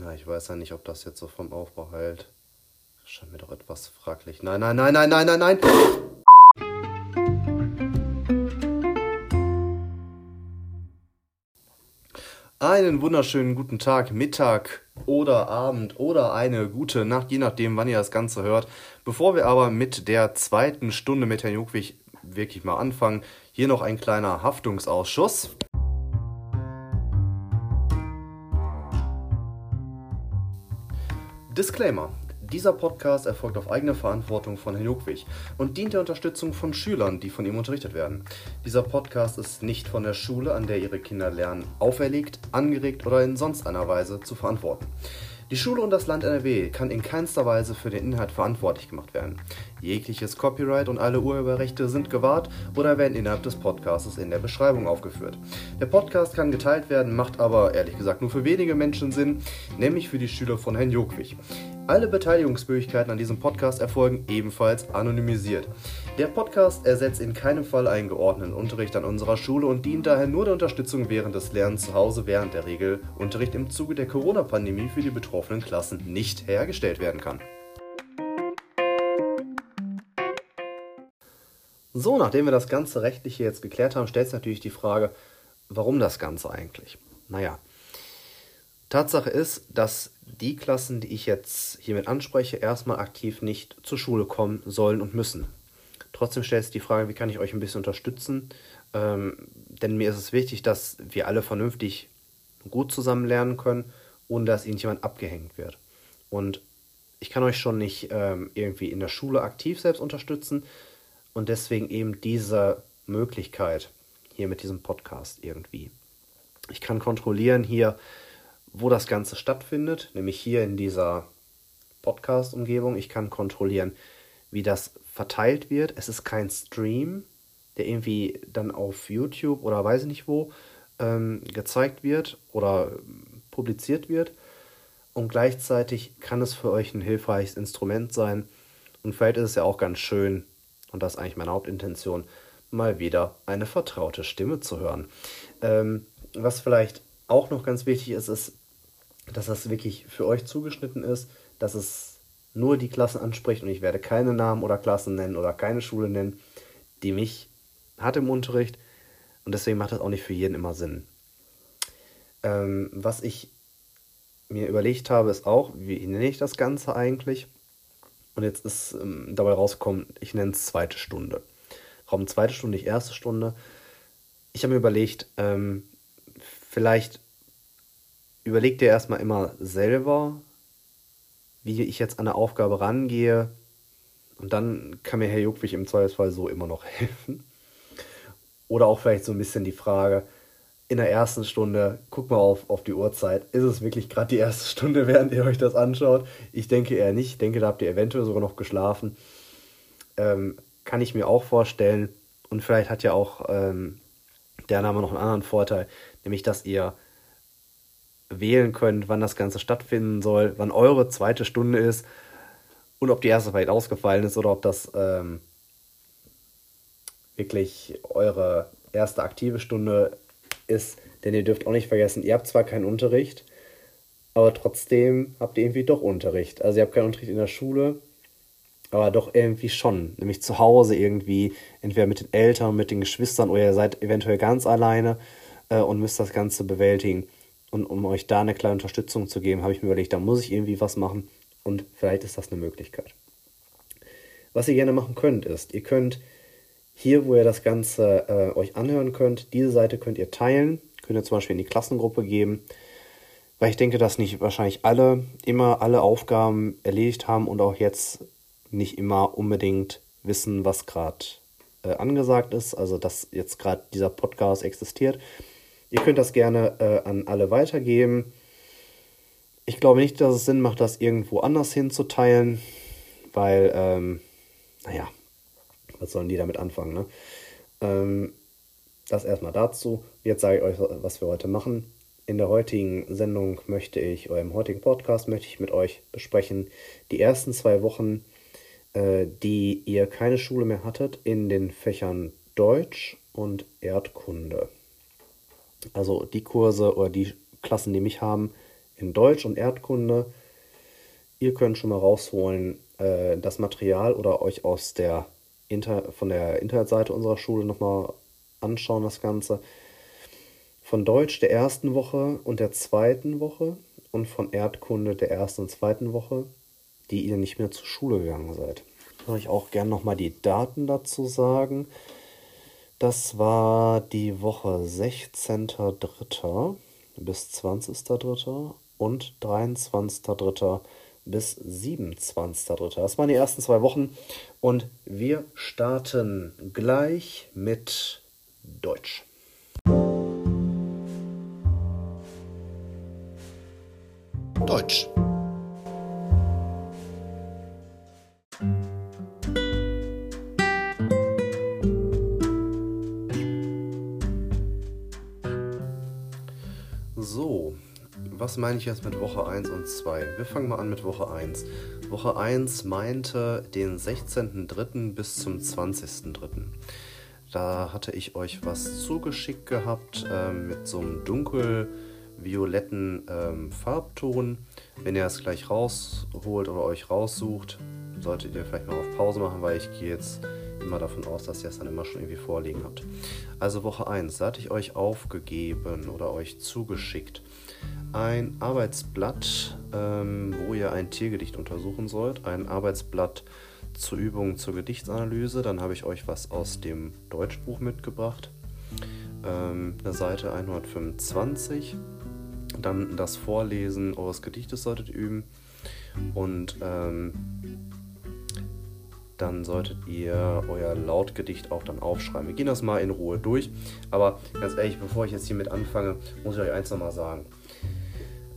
Na, ich weiß ja nicht, ob das jetzt so vom Aufbau hält. Scheint mir doch etwas fraglich. Nein, nein, nein, nein, nein, nein, nein. Einen wunderschönen guten Tag, Mittag oder Abend oder eine gute Nacht, je nachdem, wann ihr das Ganze hört. Bevor wir aber mit der zweiten Stunde mit Herrn Jukwig wirklich mal anfangen, hier noch ein kleiner Haftungsausschuss. Disclaimer. Dieser Podcast erfolgt auf eigene Verantwortung von Herrn Juckwig und dient der Unterstützung von Schülern, die von ihm unterrichtet werden. Dieser Podcast ist nicht von der Schule, an der ihre Kinder lernen, auferlegt, angeregt oder in sonst einer Weise zu verantworten. Die Schule und das Land NRW kann in keinster Weise für den Inhalt verantwortlich gemacht werden. Jegliches Copyright und alle Urheberrechte sind gewahrt oder werden innerhalb des Podcasts in der Beschreibung aufgeführt. Der Podcast kann geteilt werden, macht aber ehrlich gesagt nur für wenige Menschen Sinn, nämlich für die Schüler von Herrn Jokwig. Alle Beteiligungsmöglichkeiten an diesem Podcast erfolgen ebenfalls anonymisiert. Der Podcast ersetzt in keinem Fall einen geordneten Unterricht an unserer Schule und dient daher nur der Unterstützung während des Lernens zu Hause, während der Regelunterricht im Zuge der Corona-Pandemie für die betroffenen Klassen nicht hergestellt werden kann. So, nachdem wir das ganze Rechtliche jetzt geklärt haben, stellt sich natürlich die Frage, warum das Ganze eigentlich? Naja, Tatsache ist, dass die Klassen, die ich jetzt hiermit anspreche, erstmal aktiv nicht zur Schule kommen sollen und müssen. Trotzdem stellt sich die Frage, wie kann ich euch ein bisschen unterstützen? Ähm, denn mir ist es wichtig, dass wir alle vernünftig gut zusammen lernen können, ohne dass irgendjemand abgehängt wird. Und ich kann euch schon nicht ähm, irgendwie in der Schule aktiv selbst unterstützen und deswegen eben diese Möglichkeit hier mit diesem Podcast irgendwie. Ich kann kontrollieren hier, wo das Ganze stattfindet, nämlich hier in dieser Podcast-Umgebung. Ich kann kontrollieren, wie das verteilt wird. Es ist kein Stream, der irgendwie dann auf YouTube oder weiß ich nicht wo ähm, gezeigt wird oder publiziert wird. Und gleichzeitig kann es für euch ein hilfreiches Instrument sein. Und vielleicht ist es ja auch ganz schön, und das ist eigentlich meine Hauptintention, mal wieder eine vertraute Stimme zu hören. Ähm, was vielleicht auch noch ganz wichtig ist, ist, dass das wirklich für euch zugeschnitten ist, dass es nur die Klassen anspricht und ich werde keine Namen oder Klassen nennen oder keine Schule nennen, die mich hat im Unterricht und deswegen macht das auch nicht für jeden immer Sinn. Ähm, was ich mir überlegt habe, ist auch, wie nenne ich das Ganze eigentlich? Und jetzt ist ähm, dabei rausgekommen, ich nenne es zweite Stunde. Raum zweite Stunde, nicht erste Stunde. Ich habe mir überlegt, ähm, vielleicht überleg dir erstmal immer selber, wie ich jetzt an eine Aufgabe rangehe. Und dann kann mir Herr Juckwig im Zweifelsfall so immer noch helfen. Oder auch vielleicht so ein bisschen die Frage, in der ersten Stunde, guck mal auf, auf die Uhrzeit, ist es wirklich gerade die erste Stunde, während ihr euch das anschaut? Ich denke eher nicht. Ich denke, da habt ihr eventuell sogar noch geschlafen. Ähm, kann ich mir auch vorstellen. Und vielleicht hat ja auch ähm, der Name noch einen anderen Vorteil, nämlich dass ihr wählen könnt, wann das Ganze stattfinden soll, wann eure zweite Stunde ist und ob die erste vielleicht ausgefallen ist oder ob das ähm, wirklich eure erste aktive Stunde ist. Denn ihr dürft auch nicht vergessen, ihr habt zwar keinen Unterricht, aber trotzdem habt ihr irgendwie doch Unterricht. Also ihr habt keinen Unterricht in der Schule, aber doch irgendwie schon. Nämlich zu Hause irgendwie, entweder mit den Eltern, mit den Geschwistern oder ihr seid eventuell ganz alleine äh, und müsst das Ganze bewältigen. Und um euch da eine kleine Unterstützung zu geben, habe ich mir überlegt, da muss ich irgendwie was machen und vielleicht ist das eine Möglichkeit. Was ihr gerne machen könnt, ist, ihr könnt hier, wo ihr das Ganze äh, euch anhören könnt, diese Seite könnt ihr teilen, könnt ihr zum Beispiel in die Klassengruppe geben, weil ich denke, dass nicht wahrscheinlich alle immer alle Aufgaben erledigt haben und auch jetzt nicht immer unbedingt wissen, was gerade äh, angesagt ist, also dass jetzt gerade dieser Podcast existiert. Ihr könnt das gerne äh, an alle weitergeben. Ich glaube nicht, dass es Sinn macht, das irgendwo anders hinzuteilen, weil, ähm, naja, was sollen die damit anfangen, ne? Ähm, das erstmal dazu. Jetzt sage ich euch, was wir heute machen. In der heutigen Sendung möchte ich, oder im heutigen Podcast möchte ich mit euch besprechen, die ersten zwei Wochen, äh, die ihr keine Schule mehr hattet, in den Fächern Deutsch und Erdkunde. Also die Kurse oder die Klassen, die mich haben, in Deutsch und Erdkunde. Ihr könnt schon mal rausholen äh, das Material oder euch aus der Inter von der Internetseite unserer Schule nochmal anschauen, das Ganze. Von Deutsch der ersten Woche und der zweiten Woche und von Erdkunde der ersten und zweiten Woche, die ihr nicht mehr zur Schule gegangen seid. Ich würde euch auch gerne nochmal die Daten dazu sagen. Das war die Woche 16.03. bis 20.03. und 23.03 bis 27.3. Das waren die ersten zwei Wochen und wir starten gleich mit Deutsch. Deutsch. Was meine ich jetzt mit Woche 1 und 2? Wir fangen mal an mit Woche 1. Woche 1 meinte den 16.03. bis zum 20.03. Da hatte ich euch was zugeschickt gehabt äh, mit so einem dunkelvioletten ähm, Farbton. Wenn ihr es gleich rausholt oder euch raussucht, solltet ihr vielleicht mal auf Pause machen, weil ich gehe jetzt immer davon aus, dass ihr es dann immer schon irgendwie vorliegen habt. Also Woche 1, da hatte ich euch aufgegeben oder euch zugeschickt ein Arbeitsblatt, ähm, wo ihr ein Tiergedicht untersuchen sollt. Ein Arbeitsblatt zur Übung zur Gedichtsanalyse. Dann habe ich euch was aus dem Deutschbuch mitgebracht. Ähm, eine Seite 125. Dann das Vorlesen eures Gedichtes solltet ihr üben. Und ähm, dann solltet ihr euer Lautgedicht auch dann aufschreiben. Wir gehen das mal in Ruhe durch. Aber ganz ehrlich, bevor ich jetzt hiermit anfange, muss ich euch eins nochmal sagen.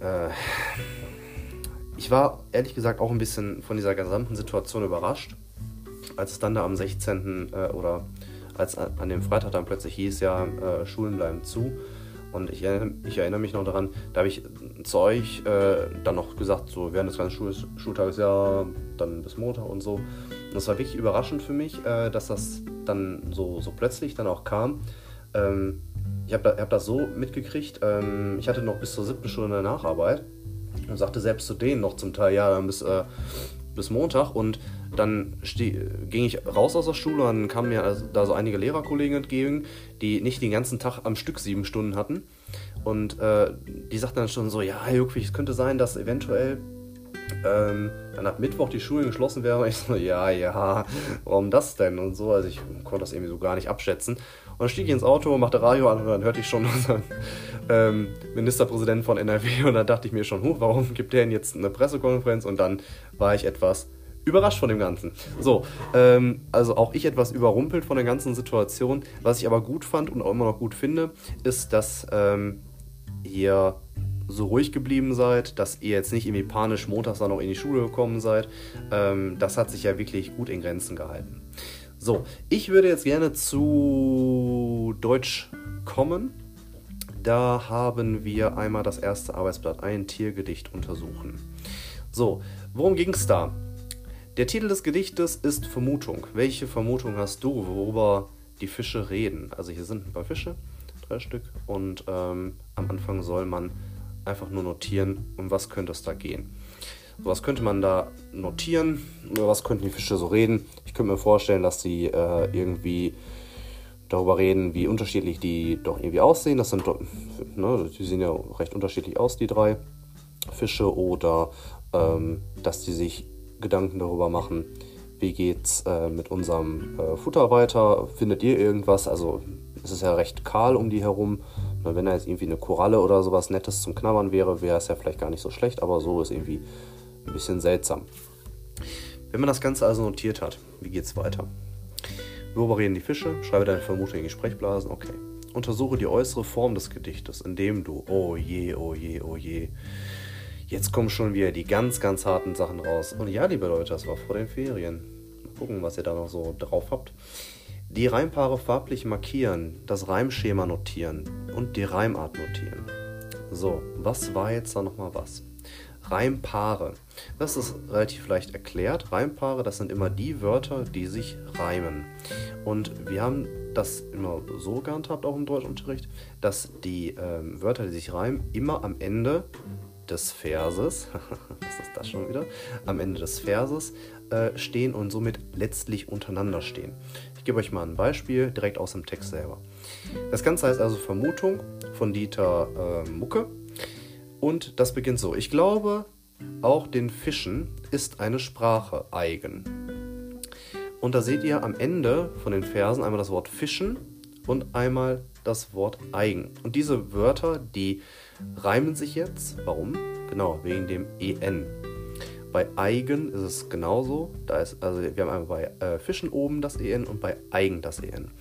Äh, ich war ehrlich gesagt auch ein bisschen von dieser gesamten Situation überrascht, als es dann da am 16. Äh, oder als an dem Freitag dann plötzlich hieß, ja, äh, Schulen bleiben zu. Und ich, ich, erinnere mich noch daran, da habe ich zu euch äh, dann noch gesagt, so während des ganzen Schul Schultages, ja, dann bis Montag und so. Und das war wirklich überraschend für mich, äh, dass das dann so, so plötzlich dann auch kam. Ähm, ich habe da, hab das so mitgekriegt, ähm, ich hatte noch bis zur siebten Stunde Nacharbeit und sagte selbst zu denen noch zum Teil, ja, dann bis, äh, bis Montag und dann ging ich raus aus der Schule und kamen mir also da so einige Lehrerkollegen entgegen, die nicht den ganzen Tag am Stück sieben Stunden hatten. Und äh, die sagten dann schon so, ja, Juckwig, es könnte sein, dass eventuell ähm, dann ab Mittwoch die Schulen geschlossen wären. Und ich so, ja, ja, warum das denn? Und so, also ich konnte das irgendwie so gar nicht abschätzen. Dann stieg ich ins Auto, machte Radio an und dann hörte ich schon unseren ähm, Ministerpräsidenten von NRW und dann dachte ich mir schon, huh, warum gibt der denn jetzt eine Pressekonferenz? Und dann war ich etwas überrascht von dem Ganzen. So, ähm, also auch ich etwas überrumpelt von der ganzen Situation. Was ich aber gut fand und auch immer noch gut finde, ist, dass ähm, ihr so ruhig geblieben seid, dass ihr jetzt nicht irgendwie panisch montags dann noch in die Schule gekommen seid. Ähm, das hat sich ja wirklich gut in Grenzen gehalten. So, ich würde jetzt gerne zu Deutsch kommen. Da haben wir einmal das erste Arbeitsblatt, ein Tiergedicht untersuchen. So, worum ging es da? Der Titel des Gedichtes ist Vermutung. Welche Vermutung hast du, worüber die Fische reden? Also hier sind ein paar Fische, drei Stück, und ähm, am Anfang soll man einfach nur notieren, um was könnte es da gehen. Was könnte man da notieren? Über was könnten die Fische so reden? Ich könnte mir vorstellen, dass sie äh, irgendwie darüber reden, wie unterschiedlich die doch irgendwie aussehen. Das sind, ne, die sehen ja recht unterschiedlich aus, die drei Fische. Oder ähm, dass die sich Gedanken darüber machen, wie geht's äh, mit unserem äh, Futter weiter? Findet ihr irgendwas? Also es ist ja recht kahl um die herum. Wenn da jetzt irgendwie eine Koralle oder sowas Nettes zum Knabbern wäre, wäre es ja vielleicht gar nicht so schlecht, aber so ist irgendwie ein bisschen seltsam. Wenn man das Ganze also notiert hat, wie geht es weiter? Reden die Fische? Schreibe deine Vermutung in die Sprechblasen. Okay. Untersuche die äußere Form des Gedichtes, indem du, oh je, oh je, oh je, jetzt kommen schon wieder die ganz, ganz harten Sachen raus. Und ja, liebe Leute, das war vor den Ferien. Mal gucken, was ihr da noch so drauf habt. Die Reimpaare farblich markieren, das Reimschema notieren und die Reimart notieren. So, was war jetzt da nochmal was? Reimpaare. Das ist relativ leicht erklärt. Reimpaare, das sind immer die Wörter, die sich reimen. Und wir haben das immer so gehandhabt, auch im Deutschunterricht, dass die ähm, Wörter, die sich reimen, immer am Ende des Verses, was ist das schon wieder? Am Ende des Verses äh, stehen und somit letztlich untereinander stehen. Ich gebe euch mal ein Beispiel direkt aus dem Text selber. Das Ganze heißt also Vermutung von Dieter äh, Mucke und das beginnt so. Ich glaube, auch den Fischen ist eine Sprache eigen. Und da seht ihr am Ende von den Versen einmal das Wort Fischen und einmal das Wort eigen. Und diese Wörter, die reimen sich jetzt. Warum? Genau, wegen dem en. Bei eigen ist es genauso. Da ist, also wir haben einmal bei äh, Fischen oben das en und bei eigen das en.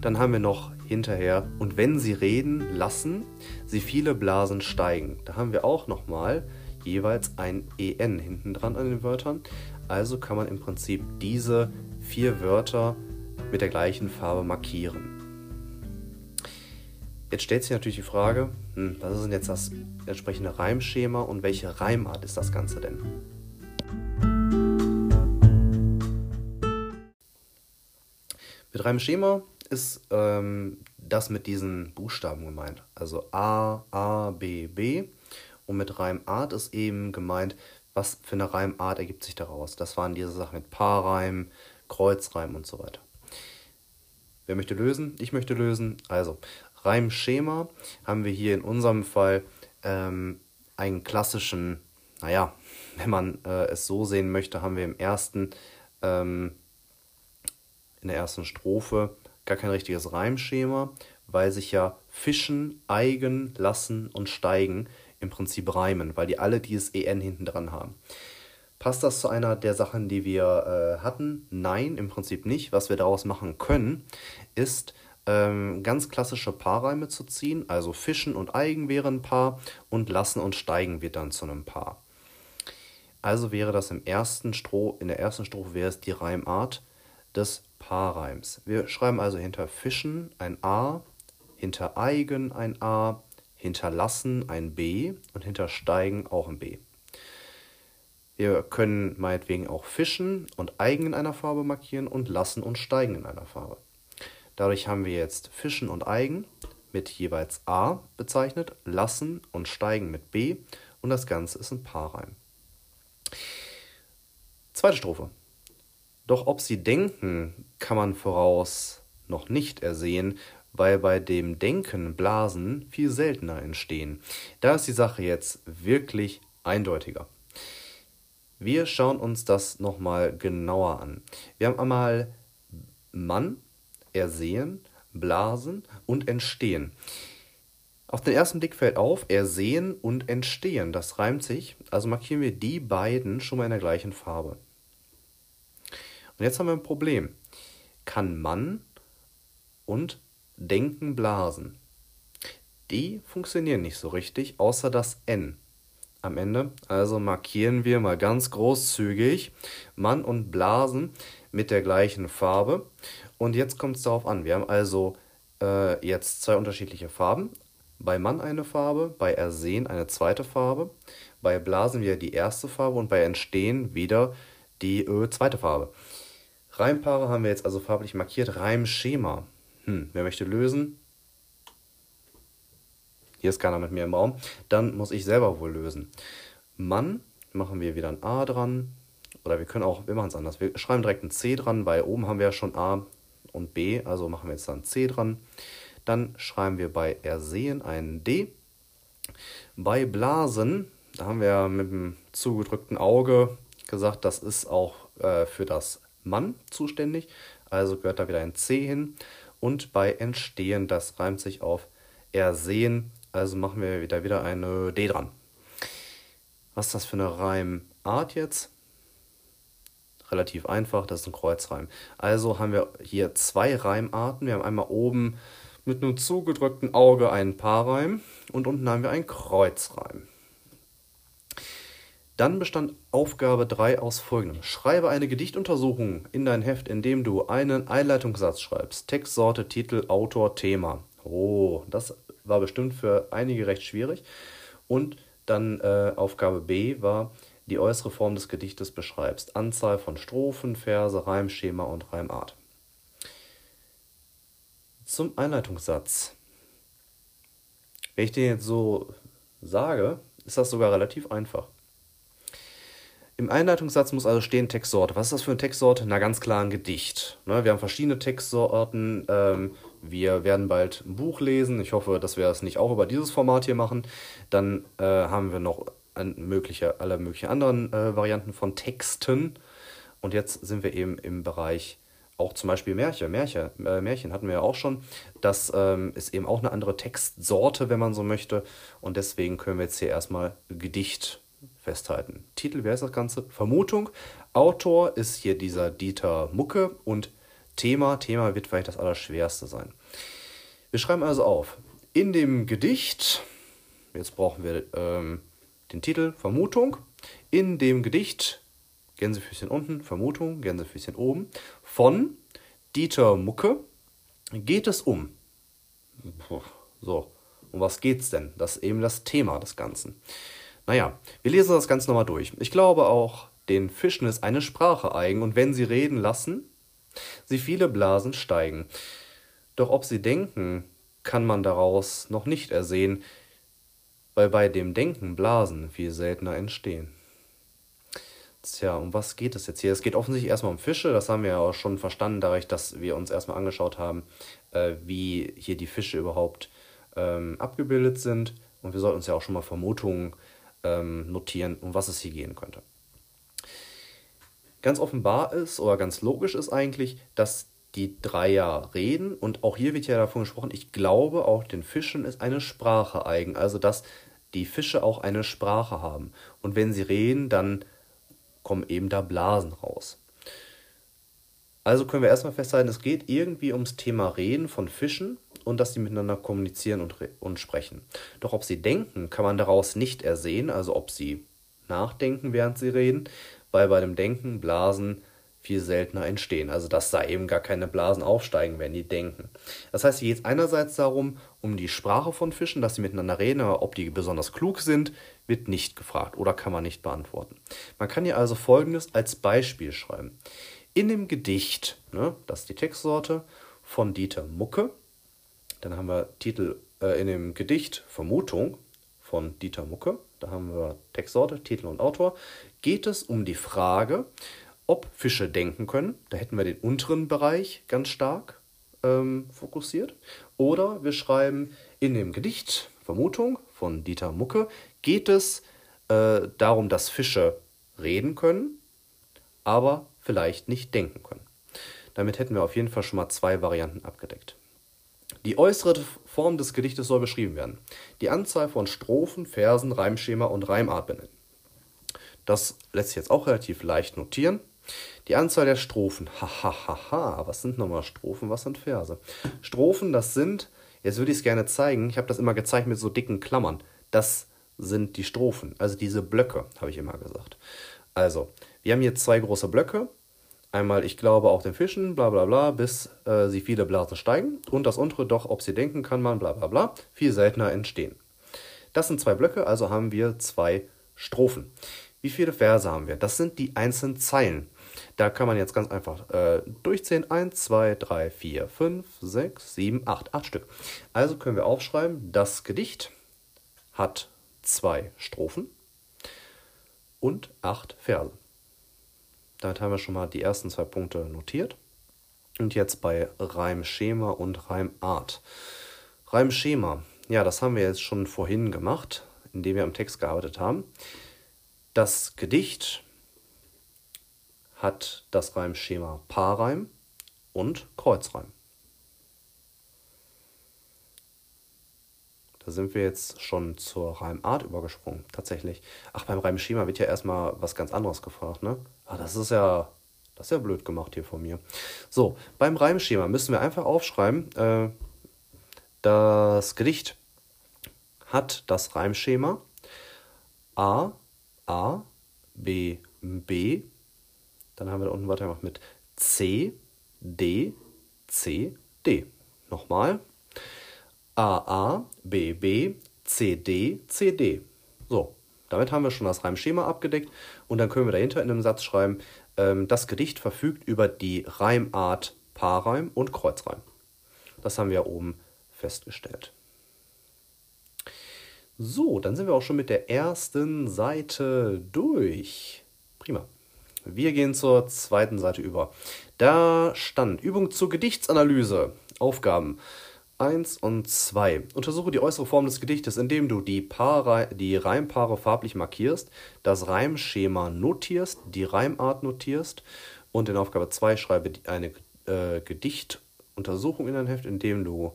Dann haben wir noch hinterher, und wenn sie reden, lassen sie viele Blasen steigen. Da haben wir auch nochmal jeweils ein en hinten dran an den Wörtern. Also kann man im Prinzip diese vier Wörter mit der gleichen Farbe markieren. Jetzt stellt sich natürlich die Frage, hm, was ist denn jetzt das entsprechende Reimschema und welche Reimart ist das Ganze denn? Mit Reimschema ist ähm, das mit diesen Buchstaben gemeint. Also A, A, B, B. Und mit Reimart ist eben gemeint, was für eine Reimart ergibt sich daraus. Das waren diese Sachen mit Paarreim, Kreuzreim und so weiter. Wer möchte lösen? Ich möchte lösen. Also, Reimschema haben wir hier in unserem Fall ähm, einen klassischen, naja, wenn man äh, es so sehen möchte, haben wir im ersten, ähm, in der ersten Strophe gar kein richtiges Reimschema, weil sich ja Fischen, Eigen, Lassen und Steigen im Prinzip reimen, weil die alle dieses EN hinten dran haben. Passt das zu einer der Sachen, die wir äh, hatten? Nein, im Prinzip nicht. Was wir daraus machen können, ist ähm, ganz klassische Paarreime zu ziehen. Also Fischen und Eigen wären ein Paar und Lassen und Steigen wird dann zu einem Paar. Also wäre das im ersten Stroh, in der ersten Strophe wäre es die Reimart des Paarreims. Wir schreiben also hinter Fischen ein A, hinter Eigen ein A, hinter Lassen ein B und hinter Steigen auch ein B. Wir können meinetwegen auch Fischen und Eigen in einer Farbe markieren und Lassen und Steigen in einer Farbe. Dadurch haben wir jetzt Fischen und Eigen mit jeweils A bezeichnet, Lassen und Steigen mit B und das Ganze ist ein Paarreim. Zweite Strophe. Doch ob sie denken, kann man voraus noch nicht ersehen, weil bei dem Denken Blasen viel seltener entstehen. Da ist die Sache jetzt wirklich eindeutiger. Wir schauen uns das nochmal genauer an. Wir haben einmal Mann, Ersehen, Blasen und Entstehen. Auf den ersten Blick fällt auf, Ersehen und Entstehen. Das reimt sich, also markieren wir die beiden schon mal in der gleichen Farbe. Und jetzt haben wir ein Problem. Kann Mann und Denken blasen? Die funktionieren nicht so richtig, außer das N am Ende. Also markieren wir mal ganz großzügig Mann und Blasen mit der gleichen Farbe. Und jetzt kommt es darauf an. Wir haben also äh, jetzt zwei unterschiedliche Farben. Bei Mann eine Farbe, bei Ersehen eine zweite Farbe, bei Blasen wieder die erste Farbe und bei Entstehen wieder die äh, zweite Farbe. Reimpaare haben wir jetzt also farblich markiert. Reimschema. Hm, wer möchte lösen? Hier ist keiner mit mir im Raum. Dann muss ich selber wohl lösen. Mann machen wir wieder ein A dran. Oder wir können auch, wir machen es anders. Wir schreiben direkt ein C dran, weil oben haben wir ja schon A und B. Also machen wir jetzt dann C dran. Dann schreiben wir bei Ersehen ein D. Bei Blasen, da haben wir mit dem zugedrückten Auge gesagt, das ist auch äh, für das Mann zuständig. Also gehört da wieder ein C hin. Und bei Entstehen, das reimt sich auf Ersehen. Also machen wir wieder, wieder eine D dran. Was ist das für eine Reimart jetzt? Relativ einfach, das ist ein Kreuzreim. Also haben wir hier zwei Reimarten. Wir haben einmal oben mit einem zugedrückten Auge einen Paarreim und unten haben wir einen Kreuzreim. Dann bestand Aufgabe 3 aus folgendem. Schreibe eine Gedichtuntersuchung in dein Heft, indem du einen Einleitungssatz schreibst. Textsorte, Titel, Autor, Thema. Oh, das war bestimmt für einige recht schwierig. Und dann äh, Aufgabe B war, die äußere Form des Gedichtes beschreibst. Anzahl von Strophen, Verse, Reimschema und Reimart. Zum Einleitungssatz. Wenn ich den jetzt so sage, ist das sogar relativ einfach. Im Einleitungssatz muss also stehen Textsorte. Was ist das für eine Textsorte? Na, ganz klar ein Gedicht. Ne, wir haben verschiedene Textsorten. Ähm, wir werden bald ein Buch lesen. Ich hoffe, dass wir das nicht auch über dieses Format hier machen. Dann äh, haben wir noch mögliche, alle möglichen anderen äh, Varianten von Texten. Und jetzt sind wir eben im Bereich auch zum Beispiel Märchen. Märchen, äh, Märchen hatten wir ja auch schon. Das ähm, ist eben auch eine andere Textsorte, wenn man so möchte. Und deswegen können wir jetzt hier erstmal Gedicht festhalten. Titel, wer ist das Ganze? Vermutung. Autor ist hier dieser Dieter Mucke und Thema, Thema wird vielleicht das Allerschwerste sein. Wir schreiben also auf, in dem Gedicht, jetzt brauchen wir ähm, den Titel Vermutung, in dem Gedicht, Gänsefüßchen unten, Vermutung, Gänsefüßchen oben, von Dieter Mucke geht es um. So, um was geht's denn? Das ist eben das Thema des Ganzen. Naja, wir lesen das Ganze nochmal durch. Ich glaube auch, den Fischen ist eine Sprache eigen, und wenn sie reden lassen, sie viele Blasen steigen. Doch ob sie denken, kann man daraus noch nicht ersehen, weil bei dem Denken Blasen viel seltener entstehen. Tja, um was geht es jetzt hier? Es geht offensichtlich erstmal um Fische, das haben wir ja auch schon verstanden, dadurch, dass wir uns erstmal angeschaut haben, äh, wie hier die Fische überhaupt ähm, abgebildet sind. Und wir sollten uns ja auch schon mal Vermutungen ähm, notieren, um was es hier gehen könnte. Ganz offenbar ist oder ganz logisch ist eigentlich, dass die Dreier reden und auch hier wird ja davon gesprochen, ich glaube auch den Fischen ist eine Sprache eigen, also dass die Fische auch eine Sprache haben und wenn sie reden, dann kommen eben da Blasen raus. Also können wir erstmal festhalten, es geht irgendwie ums Thema Reden von Fischen und dass sie miteinander kommunizieren und, und sprechen. Doch ob sie denken, kann man daraus nicht ersehen, also ob sie nachdenken, während sie reden, weil bei dem Denken Blasen viel seltener entstehen. Also dass da eben gar keine Blasen aufsteigen, wenn die denken. Das heißt, hier geht es einerseits darum, um die Sprache von Fischen, dass sie miteinander reden, aber ob die besonders klug sind, wird nicht gefragt oder kann man nicht beantworten. Man kann hier also Folgendes als Beispiel schreiben. In dem Gedicht, ne, das ist die Textsorte von Dieter Mucke, dann haben wir Titel äh, in dem Gedicht Vermutung von Dieter Mucke. Da haben wir Textsorte, Titel und Autor. Geht es um die Frage, ob Fische denken können. Da hätten wir den unteren Bereich ganz stark ähm, fokussiert. Oder wir schreiben in dem Gedicht Vermutung von Dieter Mucke geht es äh, darum, dass Fische reden können, aber vielleicht nicht denken können. Damit hätten wir auf jeden Fall schon mal zwei Varianten abgedeckt. Die äußere Form des Gedichtes soll beschrieben werden. Die Anzahl von Strophen, Versen, Reimschema und Reimart benennen. Das lässt sich jetzt auch relativ leicht notieren. Die Anzahl der Strophen. Hahaha. Ha, ha, ha. Was sind nochmal Strophen? Was sind Verse? Strophen, das sind, jetzt würde ich es gerne zeigen, ich habe das immer gezeigt mit so dicken Klammern. Das sind die Strophen, also diese Blöcke, habe ich immer gesagt. Also, wir haben hier zwei große Blöcke Einmal, ich glaube auch den Fischen, bla bla bla, bis äh, sie viele Blasen steigen. Und das untere, doch, ob sie denken kann man, bla bla bla, viel seltener entstehen. Das sind zwei Blöcke, also haben wir zwei Strophen. Wie viele Verse haben wir? Das sind die einzelnen Zeilen. Da kann man jetzt ganz einfach äh, durchzählen. 1, 2, 3, 4, 5, 6, 7, 8. 8 Stück. Also können wir aufschreiben, das Gedicht hat zwei Strophen und acht Verse. Damit haben wir schon mal die ersten zwei Punkte notiert. Und jetzt bei Reimschema und Reimart. Reimschema, ja, das haben wir jetzt schon vorhin gemacht, indem wir am Text gearbeitet haben. Das Gedicht hat das Reimschema Paarreim und Kreuzreim. Da sind wir jetzt schon zur Reimart übergesprungen, tatsächlich. Ach, beim Reimschema wird ja erstmal was ganz anderes gefragt, ne? Ah, das ist ja, das ist ja blöd gemacht hier von mir. So, beim Reimschema müssen wir einfach aufschreiben, äh, das Gedicht hat das Reimschema A, A, B, B. Dann haben wir da unten weitergemacht mit C, D, C, D. Nochmal. AA, BB, CD, CD. So, damit haben wir schon das Reimschema abgedeckt und dann können wir dahinter in einem Satz schreiben, ähm, das Gedicht verfügt über die Reimart Paarreim und Kreuzreim. Das haben wir oben festgestellt. So, dann sind wir auch schon mit der ersten Seite durch. Prima. Wir gehen zur zweiten Seite über. Da stand Übung zur Gedichtsanalyse. Aufgaben 1 und 2. Untersuche die äußere Form des Gedichtes, indem du die, Paare, die Reimpaare farblich markierst, das Reimschema notierst, die Reimart notierst und in Aufgabe 2 schreibe eine äh, Gedichtuntersuchung in dein Heft, indem du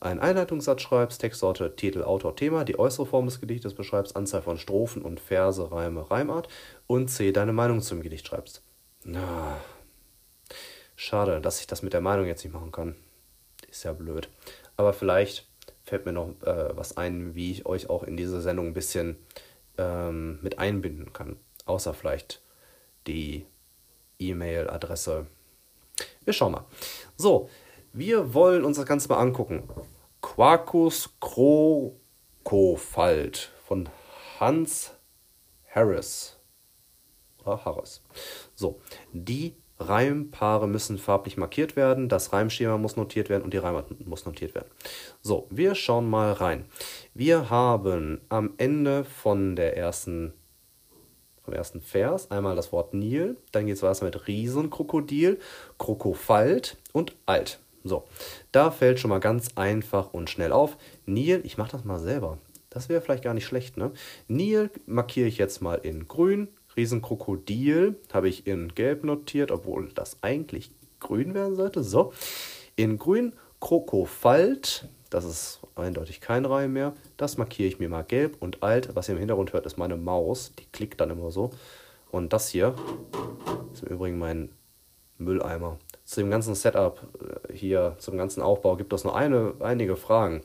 einen Einleitungssatz schreibst, Textsorte, Titel, Autor, Thema, die äußere Form des Gedichtes beschreibst, Anzahl von Strophen und Verse, Reime, Reimart und C, deine Meinung zum Gedicht schreibst. Na, schade, dass ich das mit der Meinung jetzt nicht machen kann. Ist ja blöd. Aber vielleicht fällt mir noch äh, was ein, wie ich euch auch in diese Sendung ein bisschen ähm, mit einbinden kann. Außer vielleicht die E-Mail-Adresse. Wir schauen mal. So, wir wollen uns das Ganze mal angucken. Quacus Krokofalt von Hans Harris. Oder Harris. So, die Reimpaare müssen farblich markiert werden, das Reimschema muss notiert werden und die Reimart muss notiert werden. So, wir schauen mal rein. Wir haben am Ende von der ersten, vom ersten Vers einmal das Wort Nil, dann geht es weiter mit Riesenkrokodil, Krokofalt und Alt. So, da fällt schon mal ganz einfach und schnell auf. Nil, ich mache das mal selber. Das wäre vielleicht gar nicht schlecht, ne? Nil markiere ich jetzt mal in grün, Riesenkrokodil habe ich in gelb notiert, obwohl das eigentlich grün werden sollte. So, in grün Krokofalt, das ist eindeutig kein Reim mehr. Das markiere ich mir mal gelb und alt. Was ihr im Hintergrund hört, ist meine Maus. Die klickt dann immer so. Und das hier ist im Übrigen mein Mülleimer. Zu dem ganzen Setup äh, hier, zum ganzen Aufbau gibt es noch eine, einige Fragen.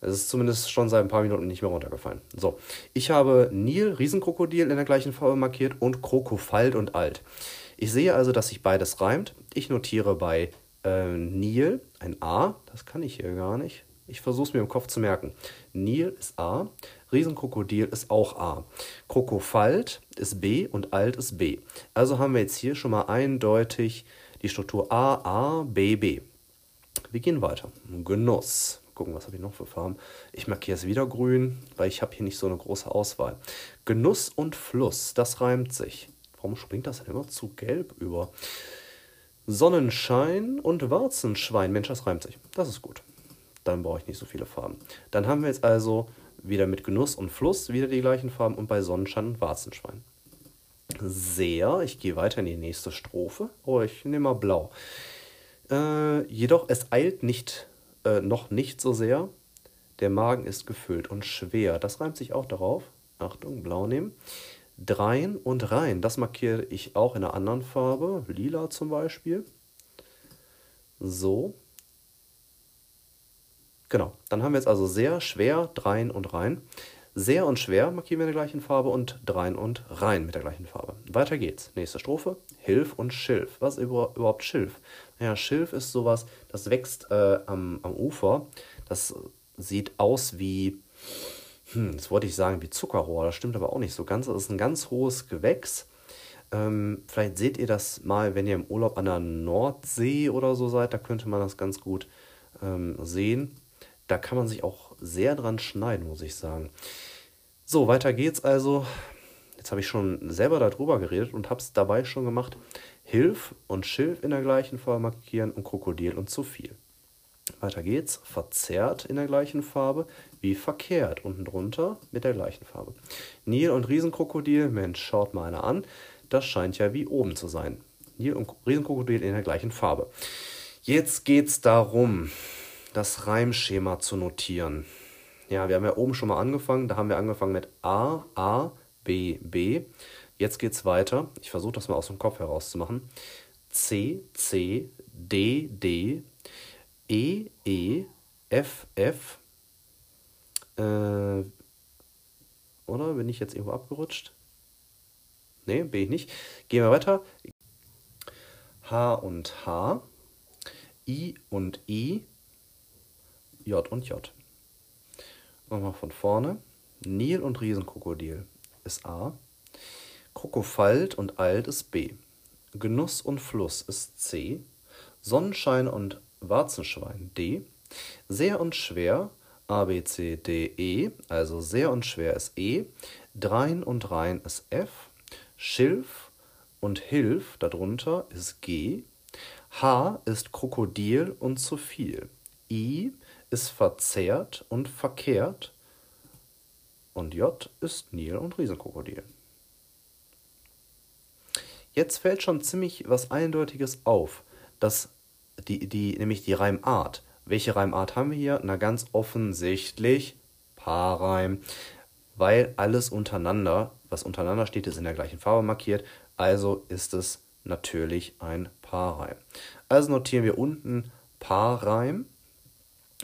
Es ist zumindest schon seit ein paar Minuten nicht mehr runtergefallen. So, ich habe Nil, Riesenkrokodil in der gleichen Farbe markiert und Krokofalt und Alt. Ich sehe also, dass sich beides reimt. Ich notiere bei äh, Nil ein A, das kann ich hier gar nicht. Ich versuche es mir im Kopf zu merken. Nil ist A, Riesenkrokodil ist auch A. Krokofalt ist B und Alt ist B. Also haben wir jetzt hier schon mal eindeutig die Struktur A, A, B, B. Wir gehen weiter. Genuss gucken, was habe ich noch für Farben. Ich markiere es wieder grün, weil ich habe hier nicht so eine große Auswahl. Genuss und Fluss, das reimt sich. Warum springt das denn immer zu gelb über? Sonnenschein und Warzenschwein. Mensch, das reimt sich. Das ist gut. Dann brauche ich nicht so viele Farben. Dann haben wir jetzt also wieder mit Genuss und Fluss wieder die gleichen Farben und bei Sonnenschein und Warzenschwein. Sehr. Ich gehe weiter in die nächste Strophe. Oh, ich nehme mal blau. Äh, jedoch, es eilt nicht äh, noch nicht so sehr. Der Magen ist gefüllt und schwer. Das reimt sich auch darauf. Achtung, blau nehmen. Drein und rein, das markiere ich auch in einer anderen Farbe, lila zum Beispiel. So. Genau, dann haben wir jetzt also sehr, schwer, drein und rein. Sehr und schwer markieren wir in der gleichen Farbe und drein und rein mit der gleichen Farbe. Weiter geht's. Nächste Strophe. Hilf und Schilf. Was ist überhaupt Schilf? Naja, Schilf ist sowas, das wächst äh, am, am Ufer. Das sieht aus wie, hm, das wollte ich sagen, wie Zuckerrohr. Das stimmt aber auch nicht so ganz. Das ist ein ganz hohes Gewächs. Ähm, vielleicht seht ihr das mal, wenn ihr im Urlaub an der Nordsee oder so seid. Da könnte man das ganz gut ähm, sehen. Da kann man sich auch sehr dran schneiden, muss ich sagen. So, weiter geht's also. Jetzt habe ich schon selber darüber geredet und habe es dabei schon gemacht. Hilf und Schilf in der gleichen Farbe markieren und Krokodil und zu viel. Weiter geht's. Verzerrt in der gleichen Farbe wie verkehrt unten drunter mit der gleichen Farbe. Nil und Riesenkrokodil, Mensch, schaut mal einer an. Das scheint ja wie oben zu sein. Nil und Riesenkrokodil in der gleichen Farbe. Jetzt geht's darum, das Reimschema zu notieren. Ja, wir haben ja oben schon mal angefangen. Da haben wir angefangen mit A, A, B, B. Jetzt geht es weiter. Ich versuche das mal aus dem Kopf herauszumachen. C, C, D, D, E, E, F, F. Äh, oder bin ich jetzt irgendwo abgerutscht? Ne, bin ich nicht. Gehen wir weiter. H und H. I und I. J und J. Nochmal von vorne. Nil und Riesenkrokodil ist A. Krokofalt und Alt ist B. Genuss und Fluss ist C. Sonnenschein und Warzenschwein D. Sehr und schwer A, B, C, D, E, also sehr und schwer ist E, drein und rein ist F, Schilf und Hilf darunter ist G, H ist Krokodil und zu viel, I ist verzehrt und verkehrt und J ist Nil und Riesenkrokodil. Jetzt fällt schon ziemlich was Eindeutiges auf, dass die, die, nämlich die Reimart. Welche Reimart haben wir hier? Na ganz offensichtlich Paarreim, weil alles untereinander, was untereinander steht, ist in der gleichen Farbe markiert, also ist es natürlich ein Paarreim. Also notieren wir unten Paarreim,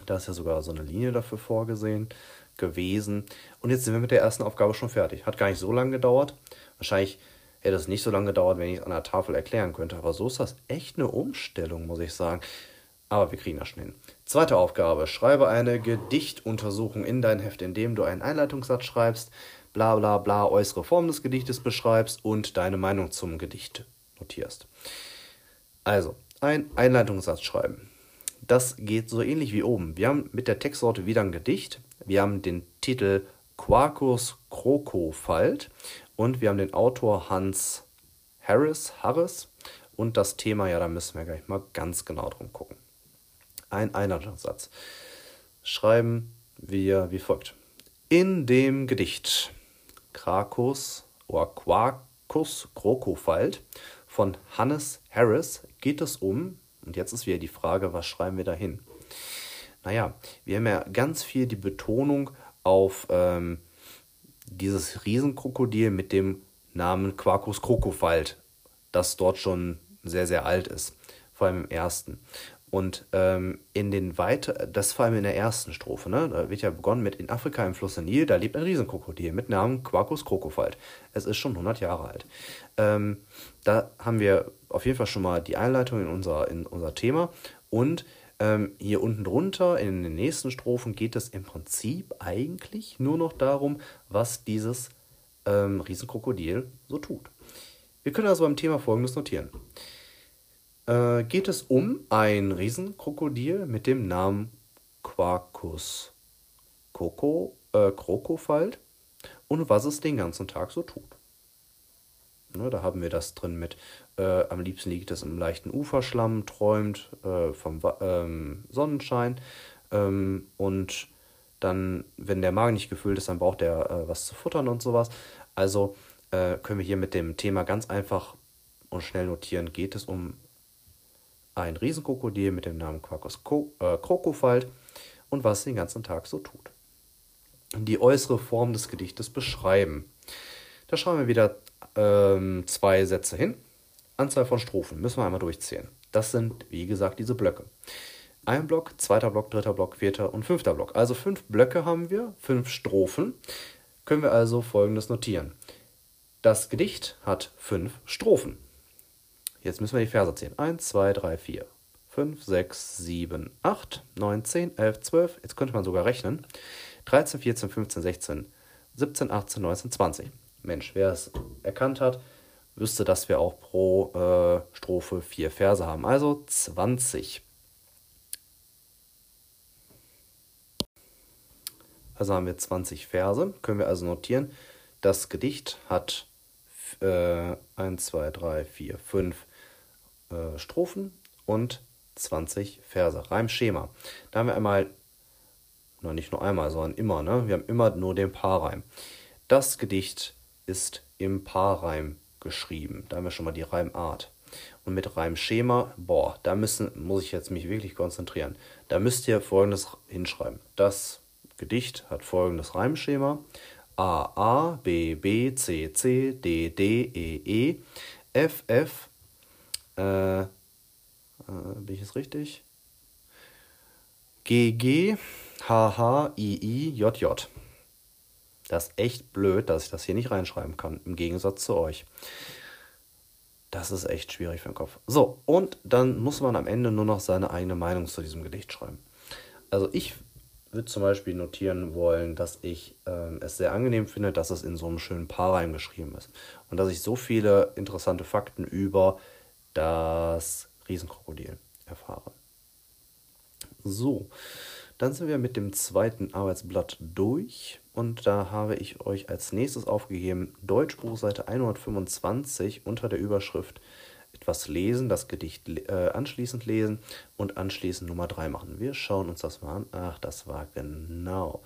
da ist ja sogar so eine Linie dafür vorgesehen gewesen. Und jetzt sind wir mit der ersten Aufgabe schon fertig. Hat gar nicht so lange gedauert. Wahrscheinlich hätte es nicht so lange gedauert, wenn ich es an der Tafel erklären könnte. Aber so ist das echt eine Umstellung, muss ich sagen. Aber wir kriegen das schon hin. Zweite Aufgabe. Schreibe eine Gedichtuntersuchung in dein Heft, indem du einen Einleitungssatz schreibst, bla bla bla, äußere Form des Gedichtes beschreibst und deine Meinung zum Gedicht notierst. Also, ein Einleitungssatz schreiben. Das geht so ähnlich wie oben. Wir haben mit der Textsorte wieder ein Gedicht. Wir haben den Titel Quacus Krokofalt und wir haben den Autor Hans Harris, Harris und das Thema, ja, da müssen wir gleich mal ganz genau drum gucken. Ein Einleitungssatz. Schreiben wir wie folgt. In dem Gedicht Krakus oder Quacus Krokofalt von Hannes Harris geht es um, und jetzt ist wieder die Frage, was schreiben wir da hin? Naja, wir haben ja ganz viel die Betonung auf ähm, dieses Riesenkrokodil mit dem Namen Quacus Krokofalt, das dort schon sehr, sehr alt ist, vor allem im ersten. Und ähm, in den weiter, das vor allem in der ersten Strophe, ne? da wird ja begonnen mit in Afrika im Fluss Nil, da lebt ein Riesenkrokodil mit Namen Quacus Krokofalt. Es ist schon 100 Jahre alt. Ähm, da haben wir auf jeden Fall schon mal die Einleitung in unser, in unser Thema und ähm, hier unten drunter in den nächsten Strophen geht es im Prinzip eigentlich nur noch darum, was dieses ähm, Riesenkrokodil so tut. Wir können also beim Thema folgendes notieren. Äh, geht es um ein Riesenkrokodil mit dem Namen Quacus Coco, äh, Krokofalt und was es den ganzen Tag so tut. Ne, da haben wir das drin mit, äh, am liebsten liegt es im leichten Uferschlamm, träumt äh, vom ähm, Sonnenschein ähm, und dann, wenn der Magen nicht gefüllt ist, dann braucht er äh, was zu futtern und sowas. Also äh, können wir hier mit dem Thema ganz einfach und schnell notieren, geht es um ein Riesenkrokodil mit dem Namen Quacus Krokofalt und was es den ganzen Tag so tut. Die äußere Form des Gedichtes beschreiben. Da schreiben wir wieder ähm, zwei Sätze hin. Anzahl von Strophen müssen wir einmal durchzählen. Das sind, wie gesagt, diese Blöcke. Ein Block, zweiter Block, dritter Block, vierter und fünfter Block. Also fünf Blöcke haben wir, fünf Strophen. Können wir also folgendes notieren. Das Gedicht hat fünf Strophen. Jetzt müssen wir die Verse zählen. 1, 2, 3, 4, 5, 6, 7, 8, 9, 10, 11, 12. Jetzt könnte man sogar rechnen. 13, 14, 15, 16, 17, 18, 19, 20. Mensch, wer es erkannt hat, wüsste, dass wir auch pro äh, Strophe vier Verse haben. Also 20. Also haben wir 20 Verse. Können wir also notieren. Das Gedicht hat äh, 1, 2, 3, 4, 5 äh, Strophen und 20 Verse. Reimschema. Da haben wir einmal, na nicht nur einmal, sondern immer, ne? Wir haben immer nur den Paarreim. Das Gedicht ist im Paarreim geschrieben. Da haben wir schon mal die Reimart. Und mit Reimschema, boah, da müssen, muss ich jetzt mich wirklich konzentrieren. Da müsst ihr folgendes hinschreiben. Das Gedicht hat folgendes Reimschema. A, A, B, B, C, C, D, D, E, E, F, F, äh, äh, bin ich jetzt richtig? G, G, H, H, I, I, J, J. Das ist echt blöd, dass ich das hier nicht reinschreiben kann, im Gegensatz zu euch. Das ist echt schwierig für den Kopf. So, und dann muss man am Ende nur noch seine eigene Meinung zu diesem Gedicht schreiben. Also ich würde zum Beispiel notieren wollen, dass ich äh, es sehr angenehm finde, dass es in so einem schönen Paarreim geschrieben ist. Und dass ich so viele interessante Fakten über das Riesenkrokodil erfahre. So, Dann sind wir mit dem zweiten Arbeitsblatt durch und da habe ich euch als nächstes aufgegeben Deutschbuch Seite 125 unter der Überschrift etwas lesen, das Gedicht äh, anschließend lesen und anschließend Nummer 3 machen. Wir schauen uns das mal an. Ach, das war genau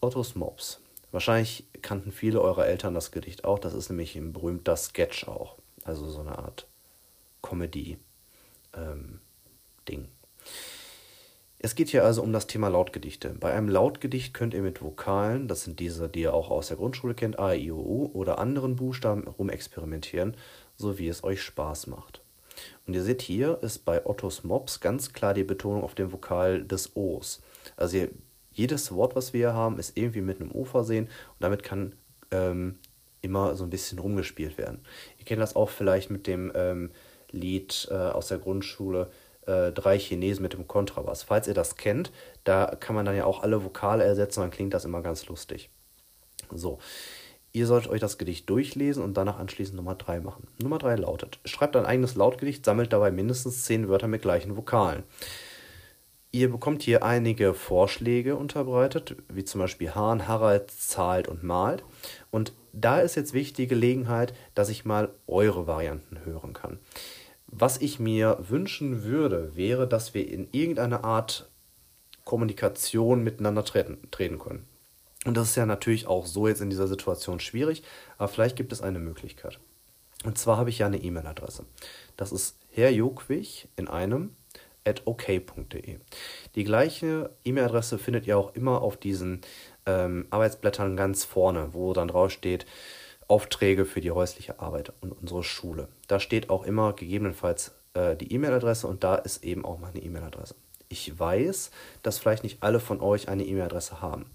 Ottos Mops. Wahrscheinlich kannten viele eurer Eltern das Gedicht auch. Das ist nämlich ein berühmter Sketch auch. Also so eine Art Comedy-Ding. Ähm, es geht hier also um das Thema Lautgedichte. Bei einem Lautgedicht könnt ihr mit Vokalen, das sind diese, die ihr auch aus der Grundschule kennt, A, I, O, U, oder anderen Buchstaben rumexperimentieren, so wie es euch Spaß macht. Und ihr seht hier ist bei Ottos Mops ganz klar die Betonung auf dem Vokal des O's. Also ihr, jedes Wort, was wir hier haben, ist irgendwie mit einem O versehen und damit kann ähm, immer so ein bisschen rumgespielt werden. Ihr kennt das auch vielleicht mit dem ähm, Lied äh, aus der Grundschule äh, Drei Chinesen mit dem Kontrabass. Falls ihr das kennt, da kann man dann ja auch alle Vokale ersetzen, dann klingt das immer ganz lustig. So, ihr solltet euch das Gedicht durchlesen und danach anschließend Nummer 3 machen. Nummer 3 lautet, schreibt ein eigenes Lautgedicht, sammelt dabei mindestens 10 Wörter mit gleichen Vokalen. Ihr bekommt hier einige Vorschläge unterbreitet, wie zum Beispiel Hahn, Harald, zahlt und malt. Und da ist jetzt wichtig die Gelegenheit, dass ich mal eure Varianten hören kann. Was ich mir wünschen würde, wäre, dass wir in irgendeiner Art Kommunikation miteinander treten, treten können. Und das ist ja natürlich auch so jetzt in dieser Situation schwierig, aber vielleicht gibt es eine Möglichkeit. Und zwar habe ich ja eine E-Mail-Adresse. Das ist herrjokwig in einem at ok.de. Die gleiche E-Mail-Adresse findet ihr auch immer auf diesen ähm, Arbeitsblättern ganz vorne, wo dann drauf steht Aufträge für die häusliche Arbeit und unsere Schule. Da steht auch immer gegebenenfalls äh, die E-Mail-Adresse und da ist eben auch meine E-Mail-Adresse. Ich weiß, dass vielleicht nicht alle von euch eine E-Mail-Adresse haben,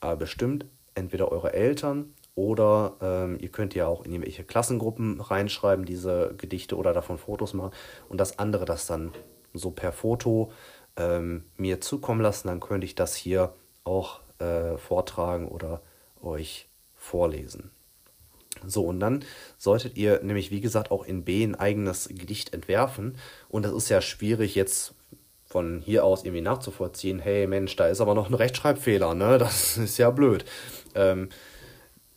aber bestimmt entweder eure Eltern oder ähm, ihr könnt ja auch in irgendwelche Klassengruppen reinschreiben, diese Gedichte oder davon Fotos machen und das andere das dann so per Foto ähm, mir zukommen lassen, dann könnte ich das hier auch äh, vortragen oder euch vorlesen. So, und dann solltet ihr nämlich, wie gesagt, auch in B ein eigenes Gedicht entwerfen. Und das ist ja schwierig jetzt von hier aus irgendwie nachzuvollziehen, hey Mensch, da ist aber noch ein Rechtschreibfehler, ne? Das ist ja blöd. Ähm,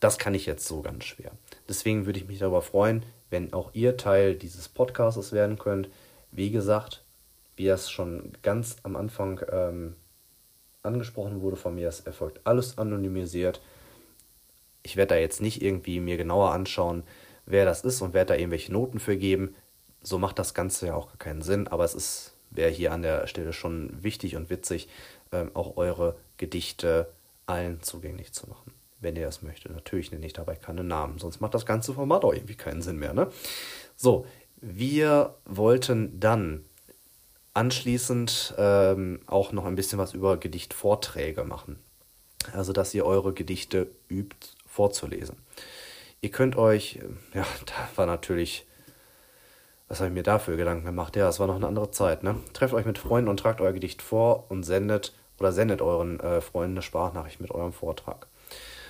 das kann ich jetzt so ganz schwer. Deswegen würde ich mich darüber freuen, wenn auch ihr Teil dieses Podcasts werden könnt. Wie gesagt, wie das schon ganz am Anfang ähm, angesprochen wurde von mir, es erfolgt alles anonymisiert. Ich werde da jetzt nicht irgendwie mir genauer anschauen, wer das ist und werde da irgendwelche Noten für geben. So macht das Ganze ja auch keinen Sinn, aber es ist, wäre hier an der Stelle schon wichtig und witzig, ähm, auch eure Gedichte allen zugänglich zu machen, wenn ihr das möchtet. Natürlich nenne ich dabei keine Namen, sonst macht das ganze Format auch irgendwie keinen Sinn mehr. Ne? So, wir wollten dann anschließend ähm, auch noch ein bisschen was über Gedichtvorträge machen. Also, dass ihr eure Gedichte übt vorzulesen. Ihr könnt euch, äh, ja, da war natürlich, was habe ich mir dafür Gedanken gemacht? Ja, es war noch eine andere Zeit, ne? Trefft euch mit Freunden und tragt euer Gedicht vor und sendet oder sendet euren äh, Freunden eine Sprachnachricht mit eurem Vortrag.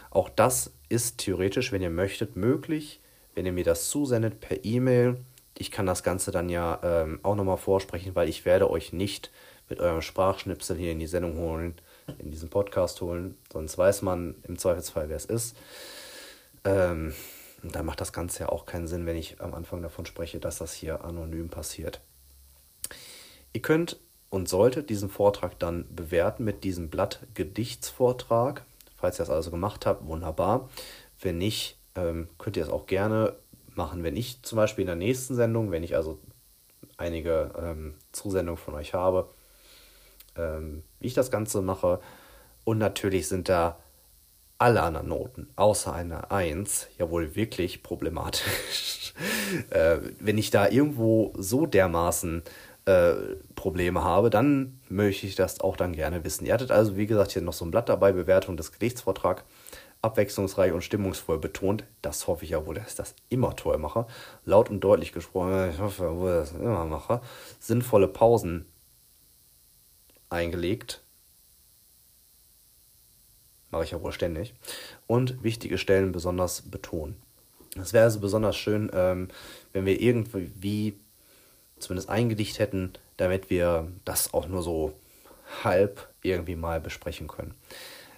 Auch das ist theoretisch, wenn ihr möchtet, möglich, wenn ihr mir das zusendet per E-Mail ich kann das Ganze dann ja ähm, auch nochmal vorsprechen, weil ich werde euch nicht mit eurem Sprachschnipsel hier in die Sendung holen, in diesen Podcast holen, sonst weiß man im Zweifelsfall, wer es ist. Ähm, da macht das Ganze ja auch keinen Sinn, wenn ich am Anfang davon spreche, dass das hier anonym passiert. Ihr könnt und solltet diesen Vortrag dann bewerten mit diesem Blatt Gedichtsvortrag. Falls ihr das also gemacht habt, wunderbar. Wenn nicht, ähm, könnt ihr es auch gerne machen. Wenn ich zum Beispiel in der nächsten Sendung, wenn ich also einige ähm, Zusendungen von euch habe, ähm, wie ich das Ganze mache. Und natürlich sind da alle anderen Noten, außer eine 1, ja wohl wirklich problematisch. äh, wenn ich da irgendwo so dermaßen äh, Probleme habe, dann möchte ich das auch dann gerne wissen. Ihr hattet also, wie gesagt, hier noch so ein Blatt dabei, Bewertung des Gedichtsvortrags abwechslungsreich und stimmungsvoll betont. Das hoffe ich ja wohl, dass ich das immer toll mache. Laut und deutlich gesprochen, ich hoffe dass ich das immer mache. Sinnvolle Pausen eingelegt. Mache ich ja wohl ständig. Und wichtige Stellen besonders betonen. Es wäre also besonders schön, ähm, wenn wir irgendwie zumindest ein Gedicht hätten, damit wir das auch nur so halb irgendwie mal besprechen können.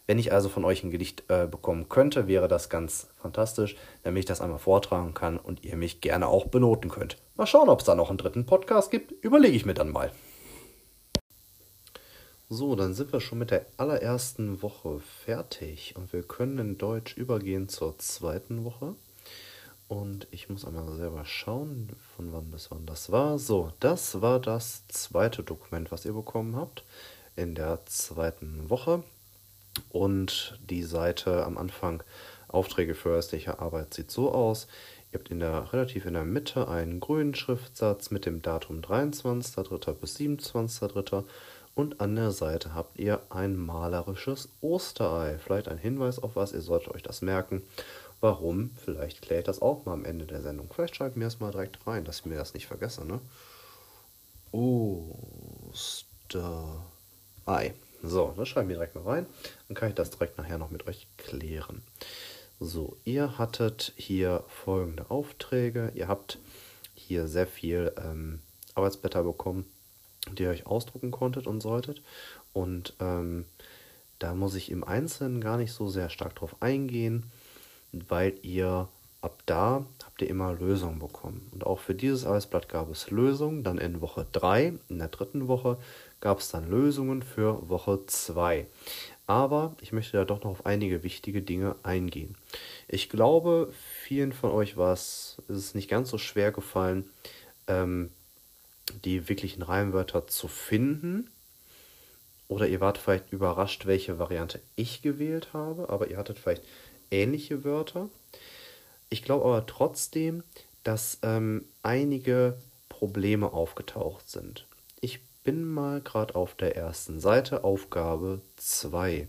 Wenn ich also von euch ein Gedicht äh, bekommen könnte, wäre das ganz fantastisch, damit ich das einmal vortragen kann und ihr mich gerne auch benoten könnt. Mal schauen, ob es da noch einen dritten Podcast gibt. Überlege ich mir dann mal. So, dann sind wir schon mit der allerersten Woche fertig und wir können in Deutsch übergehen zur zweiten Woche. Und ich muss einmal selber schauen, von wann bis wann das war. So, das war das zweite Dokument, was ihr bekommen habt in der zweiten Woche. Und die Seite am Anfang Aufträge für häusliche Arbeit sieht so aus. Ihr habt in der, relativ in der Mitte einen grünen Schriftsatz mit dem Datum 23.03. bis 27.03. Und an der Seite habt ihr ein malerisches Osterei. Vielleicht ein Hinweis auf was, ihr solltet euch das merken. Warum? Vielleicht kläre ich das auch mal am Ende der Sendung. Vielleicht schreibt mir das mal direkt rein, dass ich mir das nicht vergesse. Ne? Osterei. So, das schreiben wir direkt mal rein. Dann kann ich das direkt nachher noch mit euch klären. So, ihr hattet hier folgende Aufträge. Ihr habt hier sehr viel ähm, Arbeitsblätter bekommen, die ihr euch ausdrucken konntet und solltet. Und ähm, da muss ich im Einzelnen gar nicht so sehr stark drauf eingehen, weil ihr ab da habt ihr immer Lösungen bekommen. Und auch für dieses Arbeitsblatt gab es Lösungen. Dann in Woche 3, in der dritten Woche, gab es dann Lösungen für Woche 2. Aber ich möchte da doch noch auf einige wichtige Dinge eingehen. Ich glaube, vielen von euch war es, ist es nicht ganz so schwer gefallen, ähm, die wirklichen Reimwörter zu finden. Oder ihr wart vielleicht überrascht, welche Variante ich gewählt habe, aber ihr hattet vielleicht ähnliche Wörter. Ich glaube aber trotzdem, dass ähm, einige Probleme aufgetaucht sind. Ich bin mal gerade auf der ersten Seite, Aufgabe 2.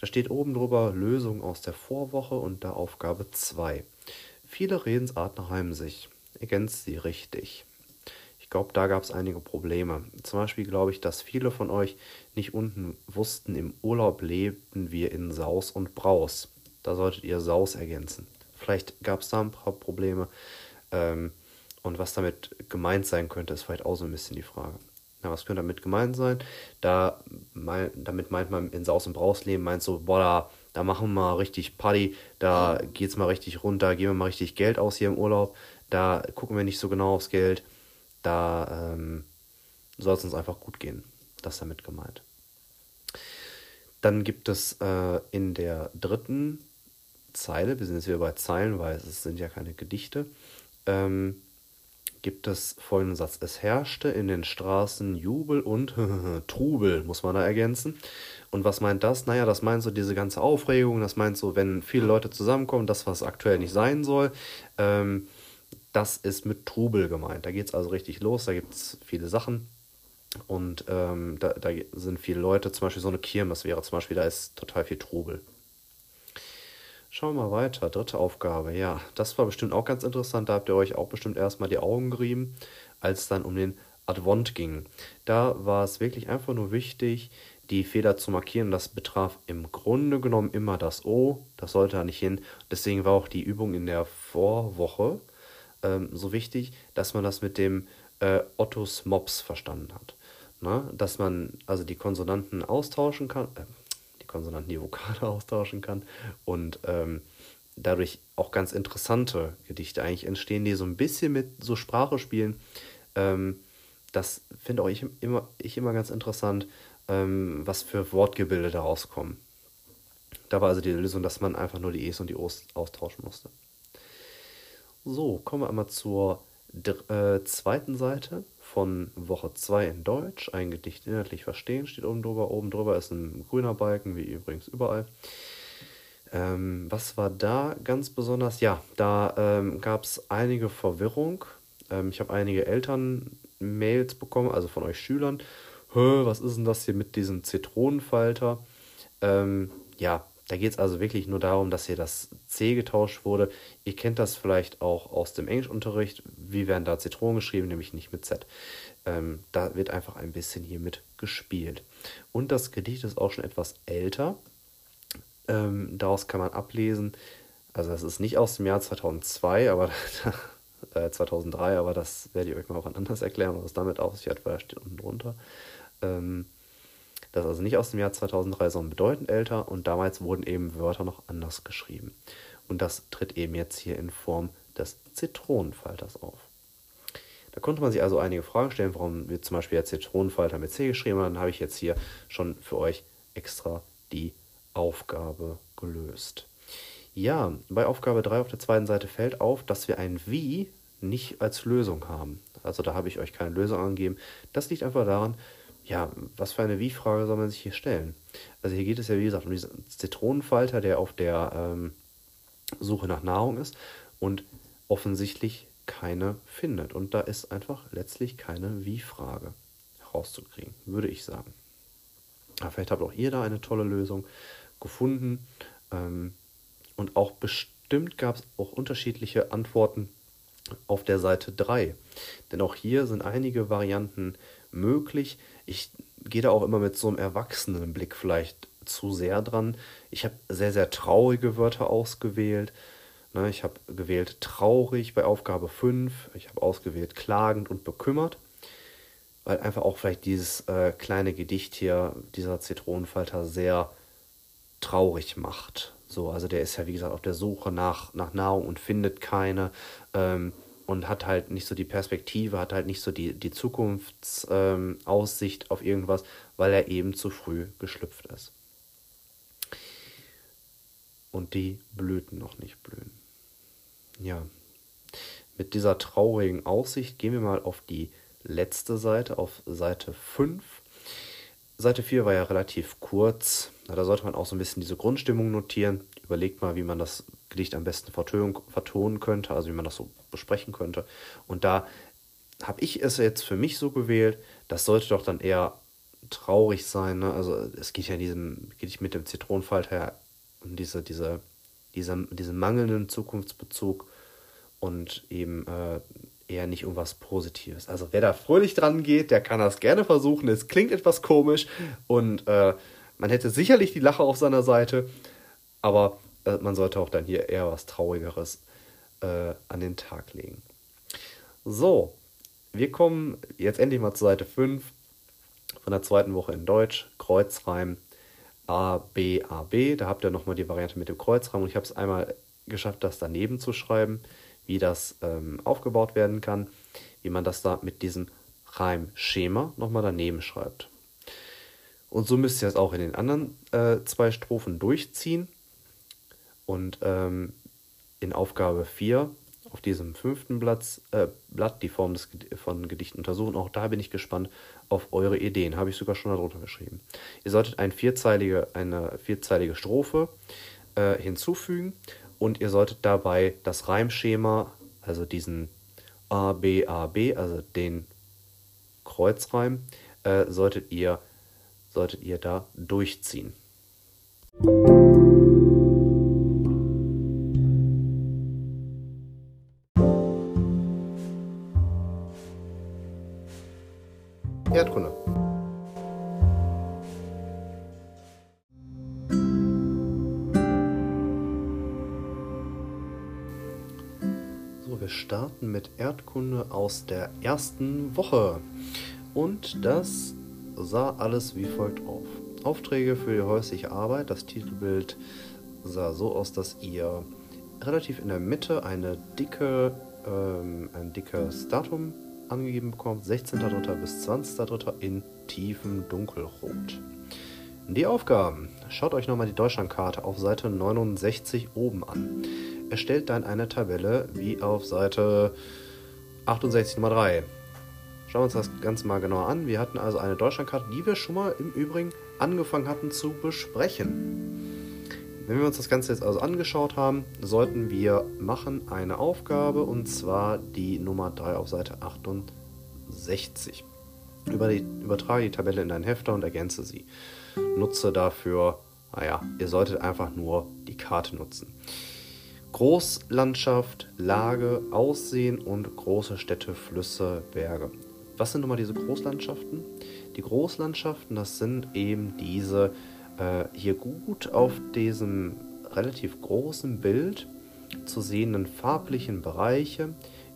Da steht oben drüber Lösung aus der Vorwoche und da Aufgabe 2. Viele Redensarten reimen sich. Ergänzt sie richtig. Ich glaube, da gab es einige Probleme. Zum Beispiel glaube ich, dass viele von euch nicht unten wussten, im Urlaub lebten wir in Saus und Braus. Da solltet ihr Saus ergänzen. Vielleicht gab es da ein paar Probleme. Ähm, und was damit gemeint sein könnte, ist vielleicht auch so ein bisschen die Frage. Na, was könnte damit gemeint sein? Da, mein, damit meint man in Saus und Braus leben, meint so, boah, da, da machen wir mal richtig Party, da geht's mal richtig runter, geben wir mal richtig Geld aus hier im Urlaub, da gucken wir nicht so genau aufs Geld, da ähm, soll es uns einfach gut gehen. Das ist damit gemeint. Dann gibt es äh, in der dritten Zeile, wir sind jetzt wieder bei Zeilen, weil es sind ja keine Gedichte, ähm, gibt es folgenden Satz. Es herrschte in den Straßen Jubel und Trubel, muss man da ergänzen. Und was meint das? Naja, das meint so diese ganze Aufregung, das meint so, wenn viele Leute zusammenkommen, das, was aktuell nicht sein soll, ähm, das ist mit Trubel gemeint. Da geht es also richtig los, da gibt es viele Sachen. Und ähm, da, da sind viele Leute, zum Beispiel so eine Kirmes wäre zum Beispiel, da ist total viel Trubel. Schauen wir mal weiter. Dritte Aufgabe. Ja, das war bestimmt auch ganz interessant. Da habt ihr euch auch bestimmt erstmal die Augen gerieben, als es dann um den Advent ging. Da war es wirklich einfach nur wichtig, die Fehler zu markieren. Das betraf im Grunde genommen immer das O. Das sollte da nicht hin. Deswegen war auch die Übung in der Vorwoche ähm, so wichtig, dass man das mit dem äh, Ottos Mops verstanden hat. Na, dass man also die Konsonanten austauschen kann, äh, Konsonanten die Vokale austauschen kann und ähm, dadurch auch ganz interessante Gedichte eigentlich entstehen, die so ein bisschen mit so Sprache spielen. Ähm, das finde auch ich immer, ich immer ganz interessant, ähm, was für Wortgebilde daraus kommen. Da war also die Lösung, dass man einfach nur die E's und die O's austauschen musste. So, kommen wir einmal zur äh, zweiten Seite von Woche 2 in Deutsch. Ein Gedicht inhaltlich verstehen steht oben drüber. Oben drüber ist ein grüner Balken, wie übrigens überall. Ähm, was war da ganz besonders? Ja, da ähm, gab es einige Verwirrung. Ähm, ich habe einige Eltern-Mails bekommen, also von euch Schülern. Was ist denn das hier mit diesem Zitronenfalter? Ähm, ja, da geht es also wirklich nur darum, dass hier das C getauscht wurde. Ihr kennt das vielleicht auch aus dem Englischunterricht. Wie werden da Zitronen geschrieben, nämlich nicht mit Z. Ähm, da wird einfach ein bisschen hier mit gespielt. Und das Gedicht ist auch schon etwas älter. Ähm, daraus kann man ablesen, also das ist nicht aus dem Jahr 2002, aber äh, 2003, aber das werde ich euch mal auch anders erklären, was damit auf sich hat, weil da steht unten drunter. Ähm, Das ist also nicht aus dem Jahr 2003, sondern bedeutend älter und damals wurden eben Wörter noch anders geschrieben. Und das tritt eben jetzt hier in Form des Zitronenfalters auf. Da konnte man sich also einige Fragen stellen, warum wir zum Beispiel jetzt Zitronenfalter mit C geschrieben haben. Dann habe ich jetzt hier schon für euch extra die Aufgabe gelöst. Ja, bei Aufgabe 3 auf der zweiten Seite fällt auf, dass wir ein Wie nicht als Lösung haben. Also da habe ich euch keine Lösung angegeben. Das liegt einfach daran, ja, was für eine Wie-Frage soll man sich hier stellen? Also hier geht es ja, wie gesagt, um diesen Zitronenfalter, der auf der ähm, Suche nach Nahrung ist und offensichtlich keine findet. Und da ist einfach letztlich keine Wie-Frage herauszukriegen, würde ich sagen. Aber vielleicht habt auch ihr da eine tolle Lösung gefunden. Ähm, und auch bestimmt gab es auch unterschiedliche Antworten auf der Seite 3. Denn auch hier sind einige Varianten möglich. Ich gehe da auch immer mit so einem erwachsenen Blick vielleicht zu sehr dran. Ich habe sehr, sehr traurige Wörter ausgewählt. Ne, ich habe gewählt traurig bei Aufgabe 5. Ich habe ausgewählt klagend und bekümmert. Weil einfach auch vielleicht dieses äh, kleine Gedicht hier, dieser Zitronenfalter, sehr traurig macht. So, also der ist ja, wie gesagt, auf der Suche nach, nach Nahrung und findet keine. Ähm, und hat halt nicht so die Perspektive, hat halt nicht so die, die Zukunftsaussicht ähm, auf irgendwas, weil er eben zu früh geschlüpft ist. Und die Blüten noch nicht blühen. Ja, mit dieser traurigen Aussicht gehen wir mal auf die letzte Seite, auf Seite 5. Seite 4 war ja relativ kurz. Da sollte man auch so ein bisschen diese Grundstimmung notieren. Überlegt mal, wie man das Gedicht am besten vertonen könnte, also wie man das so besprechen könnte. Und da habe ich es jetzt für mich so gewählt, das sollte doch dann eher traurig sein. Ne? Also es geht ja in diesem Gedicht mit dem Zitronenfalter um diese, diese, diese, diesen mangelnden Zukunftsbezug und eben äh, eher nicht um was Positives. Also wer da fröhlich dran geht, der kann das gerne versuchen. Es klingt etwas komisch und äh, man hätte sicherlich die Lache auf seiner Seite, aber äh, man sollte auch dann hier eher was Traurigeres äh, an den Tag legen. So, wir kommen jetzt endlich mal zur Seite 5 von der zweiten Woche in Deutsch, Kreuzreim A, B, A, B. Da habt ihr nochmal die Variante mit dem Kreuzreim und ich habe es einmal geschafft, das daneben zu schreiben, wie das ähm, aufgebaut werden kann, wie man das da mit diesem Reimschema nochmal daneben schreibt. Und so müsst ihr es auch in den anderen äh, zwei Strophen durchziehen. Und ähm, in Aufgabe 4 auf diesem fünften Blatt, äh, Blatt die Form des, von Gedichten untersuchen. Auch da bin ich gespannt auf eure Ideen. Habe ich sogar schon darunter geschrieben. Ihr solltet ein vierzeilige, eine vierzeilige Strophe äh, hinzufügen und ihr solltet dabei das Reimschema, also diesen A, B, A, B, also den Kreuzreim, äh, solltet, ihr, solltet ihr da durchziehen. Aus der ersten Woche. Und das sah alles wie folgt auf. Aufträge für die häusliche Arbeit. Das Titelbild sah so aus, dass ihr relativ in der Mitte eine dicke, ähm, ein dickes Datum angegeben bekommt, 16.03. bis 20.03. in tiefem Dunkelrot. Die Aufgaben. Schaut euch nochmal die Deutschlandkarte auf Seite 69 oben an. Erstellt dann eine Tabelle wie auf Seite 68 Nummer 3. Schauen wir uns das Ganze mal genauer an. Wir hatten also eine Deutschlandkarte, die wir schon mal im Übrigen angefangen hatten zu besprechen. Wenn wir uns das Ganze jetzt also angeschaut haben, sollten wir machen eine Aufgabe und zwar die Nummer 3 auf Seite 68. Über die, übertrage die Tabelle in deinen Hefter und ergänze sie. Nutze dafür, naja, ihr solltet einfach nur die Karte nutzen. Großlandschaft, Lage, Aussehen und große Städte, Flüsse, Berge. Was sind nun mal diese Großlandschaften? Die Großlandschaften, das sind eben diese äh, hier gut auf diesem relativ großen Bild zu sehenden farblichen Bereiche.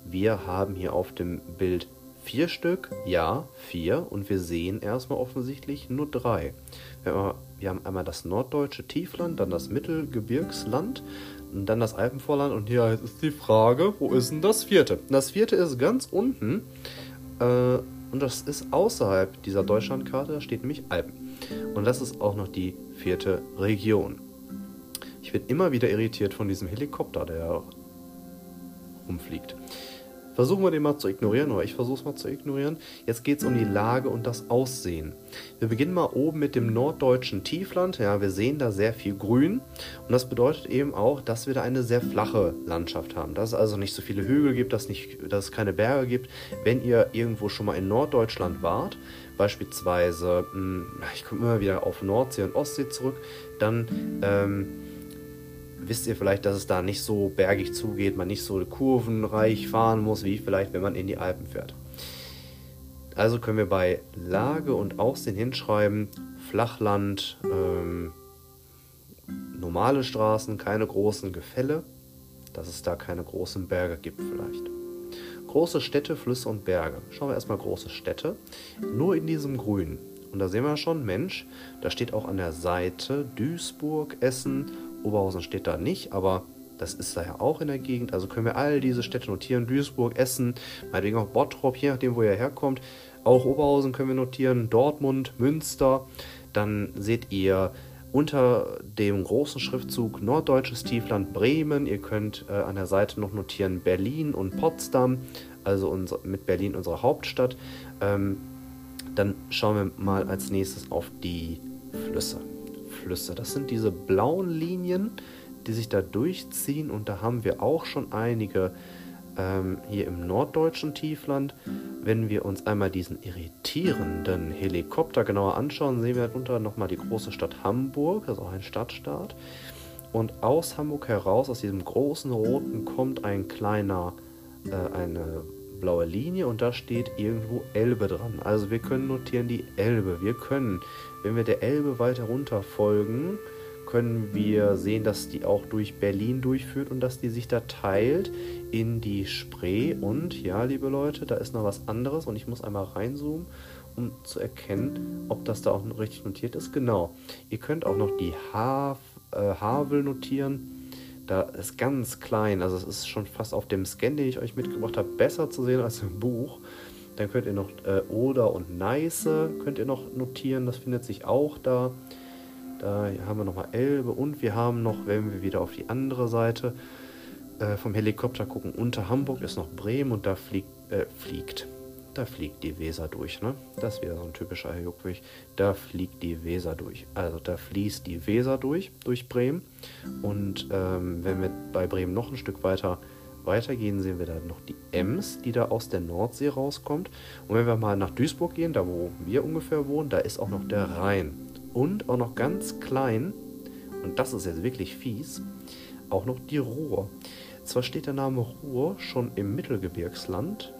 Wir haben hier auf dem Bild Vier Stück, ja, vier. Und wir sehen erstmal offensichtlich nur drei. Wir haben, wir haben einmal das norddeutsche Tiefland, dann das Mittelgebirgsland und dann das Alpenvorland. Und hier ist die Frage, wo ist denn das vierte? Das vierte ist ganz unten. Äh, und das ist außerhalb dieser Deutschlandkarte, da steht nämlich Alpen. Und das ist auch noch die vierte Region. Ich bin immer wieder irritiert von diesem Helikopter, der rumfliegt. Versuchen wir den mal zu ignorieren, oder ich versuche es mal zu ignorieren. Jetzt geht es um die Lage und das Aussehen. Wir beginnen mal oben mit dem norddeutschen Tiefland. Ja, wir sehen da sehr viel Grün. Und das bedeutet eben auch, dass wir da eine sehr flache Landschaft haben. Dass es also nicht so viele Hügel gibt, dass, nicht, dass es keine Berge gibt. Wenn ihr irgendwo schon mal in Norddeutschland wart, beispielsweise, hm, ich komme immer wieder auf Nordsee und Ostsee zurück, dann... Ähm, wisst ihr vielleicht, dass es da nicht so bergig zugeht, man nicht so kurvenreich fahren muss, wie vielleicht, wenn man in die Alpen fährt. Also können wir bei Lage und Aussehen hinschreiben, Flachland, ähm, normale Straßen, keine großen Gefälle, dass es da keine großen Berge gibt vielleicht. Große Städte, Flüsse und Berge. Schauen wir erstmal große Städte. Nur in diesem Grün. Und da sehen wir schon, Mensch, da steht auch an der Seite Duisburg, Essen Oberhausen steht da nicht, aber das ist da ja auch in der Gegend. Also können wir all diese Städte notieren. Duisburg, Essen, meinetwegen auch Bottrop, je nachdem, wo ihr herkommt. Auch Oberhausen können wir notieren. Dortmund, Münster. Dann seht ihr unter dem großen Schriftzug Norddeutsches Tiefland Bremen. Ihr könnt äh, an der Seite noch notieren Berlin und Potsdam, also unser, mit Berlin unsere Hauptstadt. Ähm, dann schauen wir mal als nächstes auf die Flüsse. Flüsse. Das sind diese blauen Linien, die sich da durchziehen und da haben wir auch schon einige ähm, hier im norddeutschen Tiefland. Wenn wir uns einmal diesen irritierenden Helikopter genauer anschauen, sehen wir darunter nochmal die große Stadt Hamburg, auch ein Stadtstaat. Und aus Hamburg heraus, aus diesem großen roten, kommt ein kleiner, äh, eine blaue Linie und da steht irgendwo Elbe dran. Also wir können notieren die Elbe. Wir können, wenn wir der Elbe weiter runter folgen, können wir sehen, dass die auch durch Berlin durchführt und dass die sich da teilt in die Spree. Und ja, liebe Leute, da ist noch was anderes und ich muss einmal reinzoomen, um zu erkennen, ob das da auch richtig notiert ist. Genau. Ihr könnt auch noch die Hav äh, Havel notieren. Da ist ganz klein, also es ist schon fast auf dem Scan, den ich euch mitgebracht habe, besser zu sehen als im Buch. Dann könnt ihr noch äh, Oder und Neiße könnt ihr noch notieren, das findet sich auch da. Da haben wir nochmal Elbe und wir haben noch, wenn wir wieder auf die andere Seite äh, vom Helikopter gucken, unter Hamburg ist noch Bremen und da fliegt, äh, fliegt, da fliegt die Weser durch. Ne? Das ist wieder so ein typischer Juckwig. Da fliegt die Weser durch. Also da fließt die Weser durch, durch Bremen. Und ähm, wenn wir bei Bremen noch ein Stück weiter weitergehen, sehen wir da noch die Ems, die da aus der Nordsee rauskommt. Und wenn wir mal nach Duisburg gehen, da wo wir ungefähr wohnen, da ist auch noch der Rhein. Und auch noch ganz klein, und das ist jetzt wirklich fies, auch noch die Ruhr. Zwar steht der Name Ruhr schon im Mittelgebirgsland,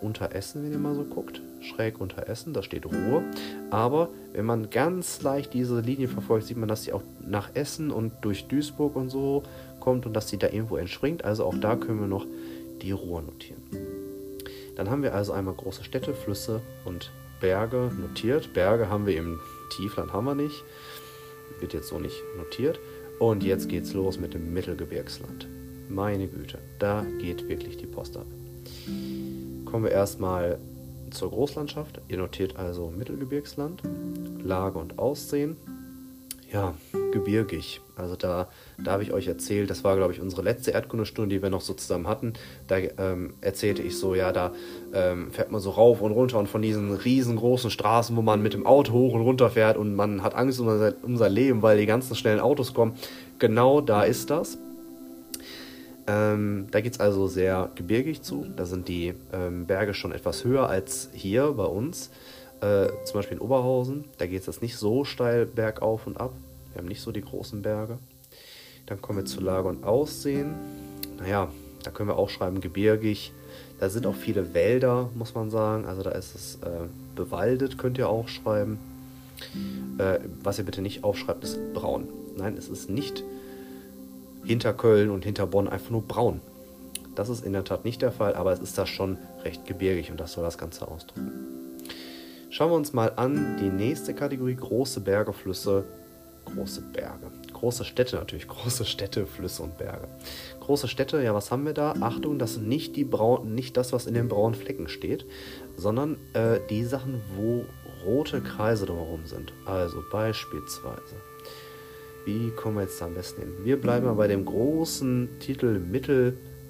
unter Essen, wenn ihr mal so guckt. Schräg unter Essen, da steht Ruhr. Aber wenn man ganz leicht diese Linie verfolgt, sieht man, dass sie auch nach Essen und durch Duisburg und so kommt und dass sie da irgendwo entspringt. Also auch da können wir noch die Ruhr notieren. Dann haben wir also einmal große Städte, Flüsse und Berge notiert. Berge haben wir im Tiefland haben wir nicht. Wird jetzt so nicht notiert. Und jetzt geht's los mit dem Mittelgebirgsland. Meine Güte, da geht wirklich die Post ab kommen wir erstmal zur Großlandschaft. Ihr notiert also Mittelgebirgsland, Lage und Aussehen. Ja, gebirgig. Also da, da habe ich euch erzählt, das war glaube ich unsere letzte Erdkundestunde, die wir noch so zusammen hatten. Da ähm, erzählte ich so, ja, da ähm, fährt man so rauf und runter und von diesen riesengroßen Straßen, wo man mit dem Auto hoch und runter fährt und man hat Angst um sein, um sein Leben, weil die ganzen schnellen Autos kommen. Genau da ist das. Ähm, da geht es also sehr gebirgig zu. Da sind die ähm, Berge schon etwas höher als hier bei uns. Äh, zum Beispiel in Oberhausen. Da geht es jetzt nicht so steil bergauf und ab. Wir haben nicht so die großen Berge. Dann kommen wir zu Lage und Aussehen. Naja, da können wir auch schreiben gebirgig. Da sind auch viele Wälder, muss man sagen. Also da ist es äh, bewaldet, könnt ihr auch schreiben. Äh, was ihr bitte nicht aufschreibt, ist braun. Nein, es ist nicht hinter Köln und hinter Bonn einfach nur braun. Das ist in der Tat nicht der Fall, aber es ist da schon recht gebirgig und das soll das Ganze ausdrücken. Schauen wir uns mal an die nächste Kategorie, große Berge, Flüsse, große Berge. Große Städte natürlich, große Städte, Flüsse und Berge. Große Städte, ja, was haben wir da? Achtung, das sind nicht, die Braun, nicht das, was in den braunen Flecken steht, sondern äh, die Sachen, wo rote Kreise drumherum sind. Also beispielsweise, wie kommen wir jetzt da am besten hin? Wir bleiben mal bei dem großen Titel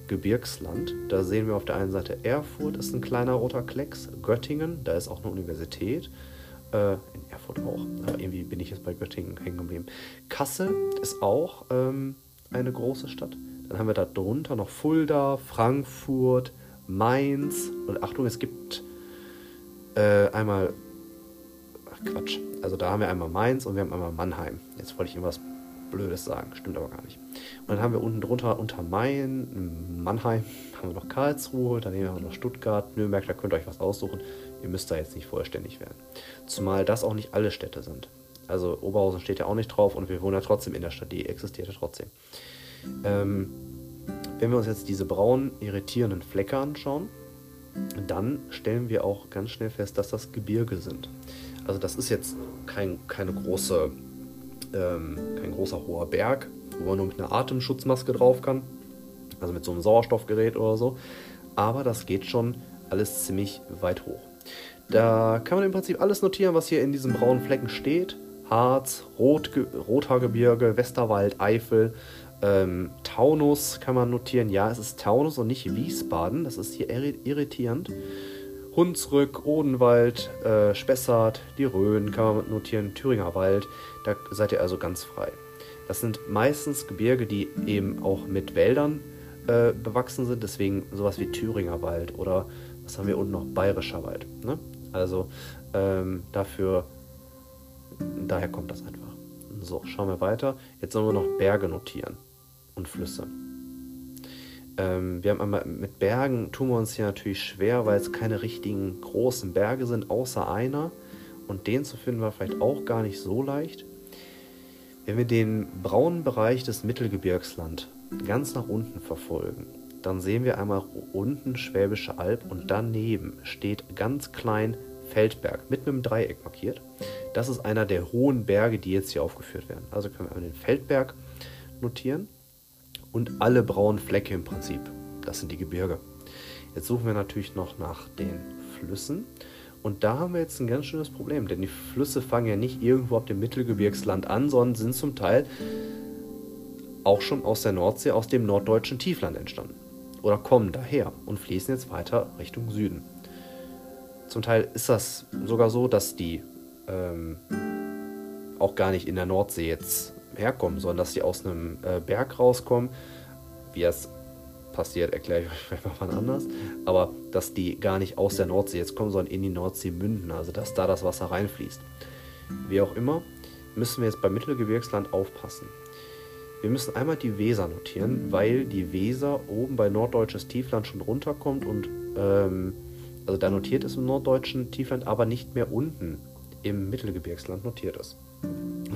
Mittelgebirgsland. Da sehen wir auf der einen Seite Erfurt, ist ein kleiner roter Klecks. Göttingen, da ist auch eine Universität. Äh, in Erfurt auch. Aber irgendwie bin ich jetzt bei Göttingen hängen geblieben. Kassel ist auch ähm, eine große Stadt. Dann haben wir da drunter noch Fulda, Frankfurt, Mainz. Und Achtung, es gibt äh, einmal. Ach Quatsch. Also da haben wir einmal Mainz und wir haben einmal Mannheim. Jetzt wollte ich irgendwas Blödes sagen, stimmt aber gar nicht. Und dann haben wir unten drunter unter Main, Mannheim, haben wir noch Karlsruhe, daneben haben wir noch Stuttgart, Nürnberg, da könnt ihr euch was aussuchen. Ihr müsst da jetzt nicht vollständig werden. Zumal das auch nicht alle Städte sind. Also Oberhausen steht ja auch nicht drauf und wir wohnen ja trotzdem in der Stadt, die existiert ja trotzdem. Ähm, wenn wir uns jetzt diese braunen, irritierenden Flecke anschauen, dann stellen wir auch ganz schnell fest, dass das Gebirge sind. Also das ist jetzt kein, keine große, ähm, kein großer hoher Berg, wo man nur mit einer Atemschutzmaske drauf kann, also mit so einem Sauerstoffgerät oder so. Aber das geht schon alles ziemlich weit hoch. Da kann man im Prinzip alles notieren, was hier in diesen braunen Flecken steht. Harz, Rot, Rothaargebirge, Westerwald, Eifel, ähm, Taunus kann man notieren. Ja, es ist Taunus und nicht Wiesbaden. Das ist hier irritierend. Hunsrück, Odenwald, äh, Spessart, die Rhön kann man notieren, Thüringer Wald. Da seid ihr also ganz frei. Das sind meistens Gebirge, die eben auch mit Wäldern äh, bewachsen sind. Deswegen sowas wie Thüringer Wald oder was haben wir unten noch? Bayerischer Wald. Ne? Also ähm, dafür, daher kommt das einfach. So, schauen wir weiter. Jetzt sollen wir noch Berge notieren und Flüsse. Ähm, wir haben einmal mit Bergen tun wir uns hier natürlich schwer, weil es keine richtigen großen Berge sind, außer einer. Und den zu finden war vielleicht auch gar nicht so leicht. Wenn wir den braunen Bereich des Mittelgebirgsland ganz nach unten verfolgen, dann sehen wir einmal unten Schwäbische Alb und daneben steht ganz klein Feldberg mit einem Dreieck markiert. Das ist einer der hohen Berge, die jetzt hier aufgeführt werden. Also können wir den Feldberg notieren und alle braunen Flecke im Prinzip. Das sind die Gebirge. Jetzt suchen wir natürlich noch nach den Flüssen. Und da haben wir jetzt ein ganz schönes Problem, denn die Flüsse fangen ja nicht irgendwo auf dem Mittelgebirgsland an, sondern sind zum Teil auch schon aus der Nordsee, aus dem norddeutschen Tiefland entstanden. Oder kommen daher und fließen jetzt weiter Richtung Süden. Zum Teil ist das sogar so, dass die ähm, auch gar nicht in der Nordsee jetzt herkommen, sondern dass die aus einem äh, Berg rauskommen. Wie das passiert, erkläre ich euch vielleicht mal wann anders. Aber dass die gar nicht aus der Nordsee jetzt kommen, sondern in die Nordsee münden, also dass da das Wasser reinfließt. Wie auch immer, müssen wir jetzt beim Mittelgebirgsland aufpassen. Wir müssen einmal die Weser notieren, weil die Weser oben bei norddeutsches Tiefland schon runterkommt und ähm, also da notiert ist im norddeutschen Tiefland, aber nicht mehr unten im Mittelgebirgsland notiert ist.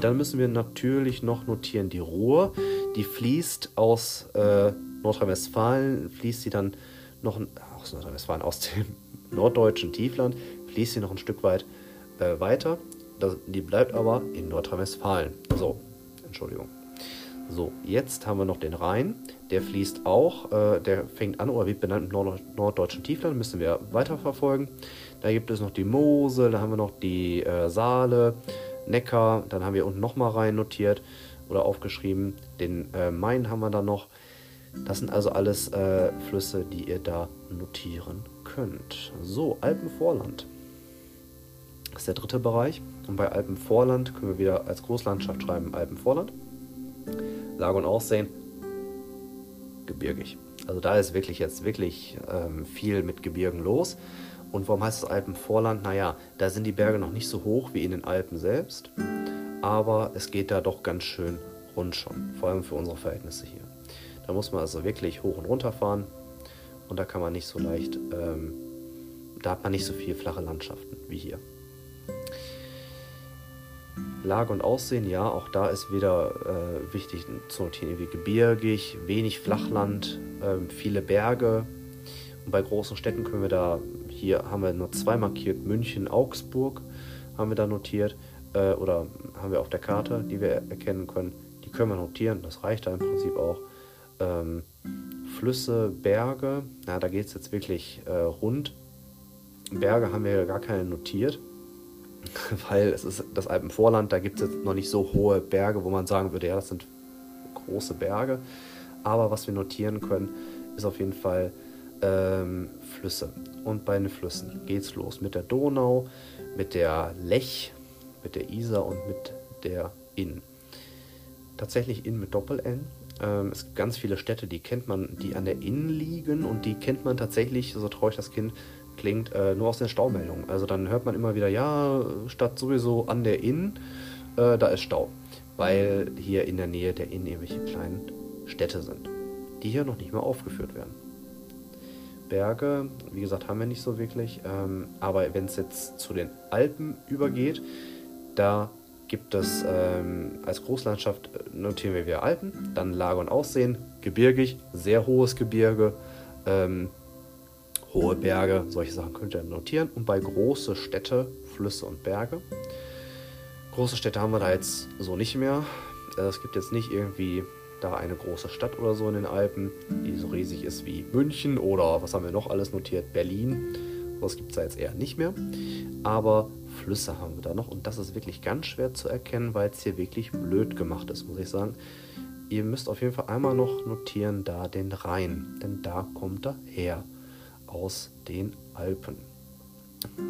Dann müssen wir natürlich noch notieren die Ruhr, die fließt aus äh, Nordrhein-Westfalen, fließt sie dann noch aus Nordrhein-Westfalen, aus dem norddeutschen Tiefland, fließt sie noch ein Stück weit äh, weiter. Das, die bleibt aber in Nordrhein-Westfalen. So, Entschuldigung. So, jetzt haben wir noch den Rhein. Der fließt auch, äh, der fängt an oder wird benannt im Nord norddeutschen Tiefland, müssen wir weiterverfolgen. Da gibt es noch die Mosel, da haben wir noch die äh, Saale, Neckar, dann haben wir unten nochmal rein notiert oder aufgeschrieben. Den äh, Main haben wir da noch. Das sind also alles äh, Flüsse, die ihr da notieren könnt. So, Alpenvorland. Das ist der dritte Bereich. Und bei Alpenvorland können wir wieder als Großlandschaft schreiben Alpenvorland. Lage und Aussehen gebirgig. Also da ist wirklich jetzt wirklich ähm, viel mit Gebirgen los. Und warum heißt es Alpenvorland? Naja, da sind die Berge noch nicht so hoch wie in den Alpen selbst, aber es geht da doch ganz schön rund schon, vor allem für unsere Verhältnisse hier. Da muss man also wirklich hoch und runter fahren und da kann man nicht so leicht, ähm, da hat man nicht so viel flache Landschaften wie hier. Lage und Aussehen, ja, auch da ist wieder äh, wichtig zu notieren, irgendwie gebirgig, wenig Flachland, äh, viele Berge. Und bei großen Städten können wir da, hier haben wir nur zwei markiert, München, Augsburg haben wir da notiert äh, oder haben wir auf der Karte, die wir erkennen können. Die können wir notieren, das reicht da im Prinzip auch. Ähm, Flüsse, Berge, na, da geht es jetzt wirklich äh, rund. Berge haben wir gar keine notiert, weil es ist das Alpenvorland, da gibt es jetzt noch nicht so hohe Berge, wo man sagen würde, ja, das sind große Berge. Aber was wir notieren können, ist auf jeden Fall ähm, Flüsse. Und bei den Flüssen geht es los mit der Donau, mit der Lech, mit der Isar und mit der Inn. Tatsächlich Inn mit Doppel-N. Ähm, es gibt ganz viele Städte, die kennt man, die an der Inn liegen und die kennt man tatsächlich, so traurig das Kind klingt, äh, nur aus den Staumeldungen. Also dann hört man immer wieder, ja, Stadt sowieso an der Inn, äh, da ist Stau. Weil hier in der Nähe der Inn irgendwelche kleinen Städte sind, die hier noch nicht mehr aufgeführt werden. Berge, wie gesagt, haben wir nicht so wirklich. Ähm, aber wenn es jetzt zu den Alpen übergeht, da gibt es ähm, als Großlandschaft, notieren wir wieder Alpen, dann Lage und Aussehen, gebirgig, sehr hohes Gebirge, ähm, hohe Berge, solche Sachen könnt ihr notieren. Und bei große Städte, Flüsse und Berge. Große Städte haben wir da jetzt so nicht mehr. Äh, es gibt jetzt nicht irgendwie da eine große Stadt oder so in den Alpen, die so riesig ist wie München oder was haben wir noch alles notiert? Berlin. Das gibt es da jetzt eher nicht mehr. Aber Flüsse haben wir da noch und das ist wirklich ganz schwer zu erkennen, weil es hier wirklich blöd gemacht ist, muss ich sagen. Ihr müsst auf jeden Fall einmal noch notieren, da den Rhein, denn da kommt er her, aus den Alpen.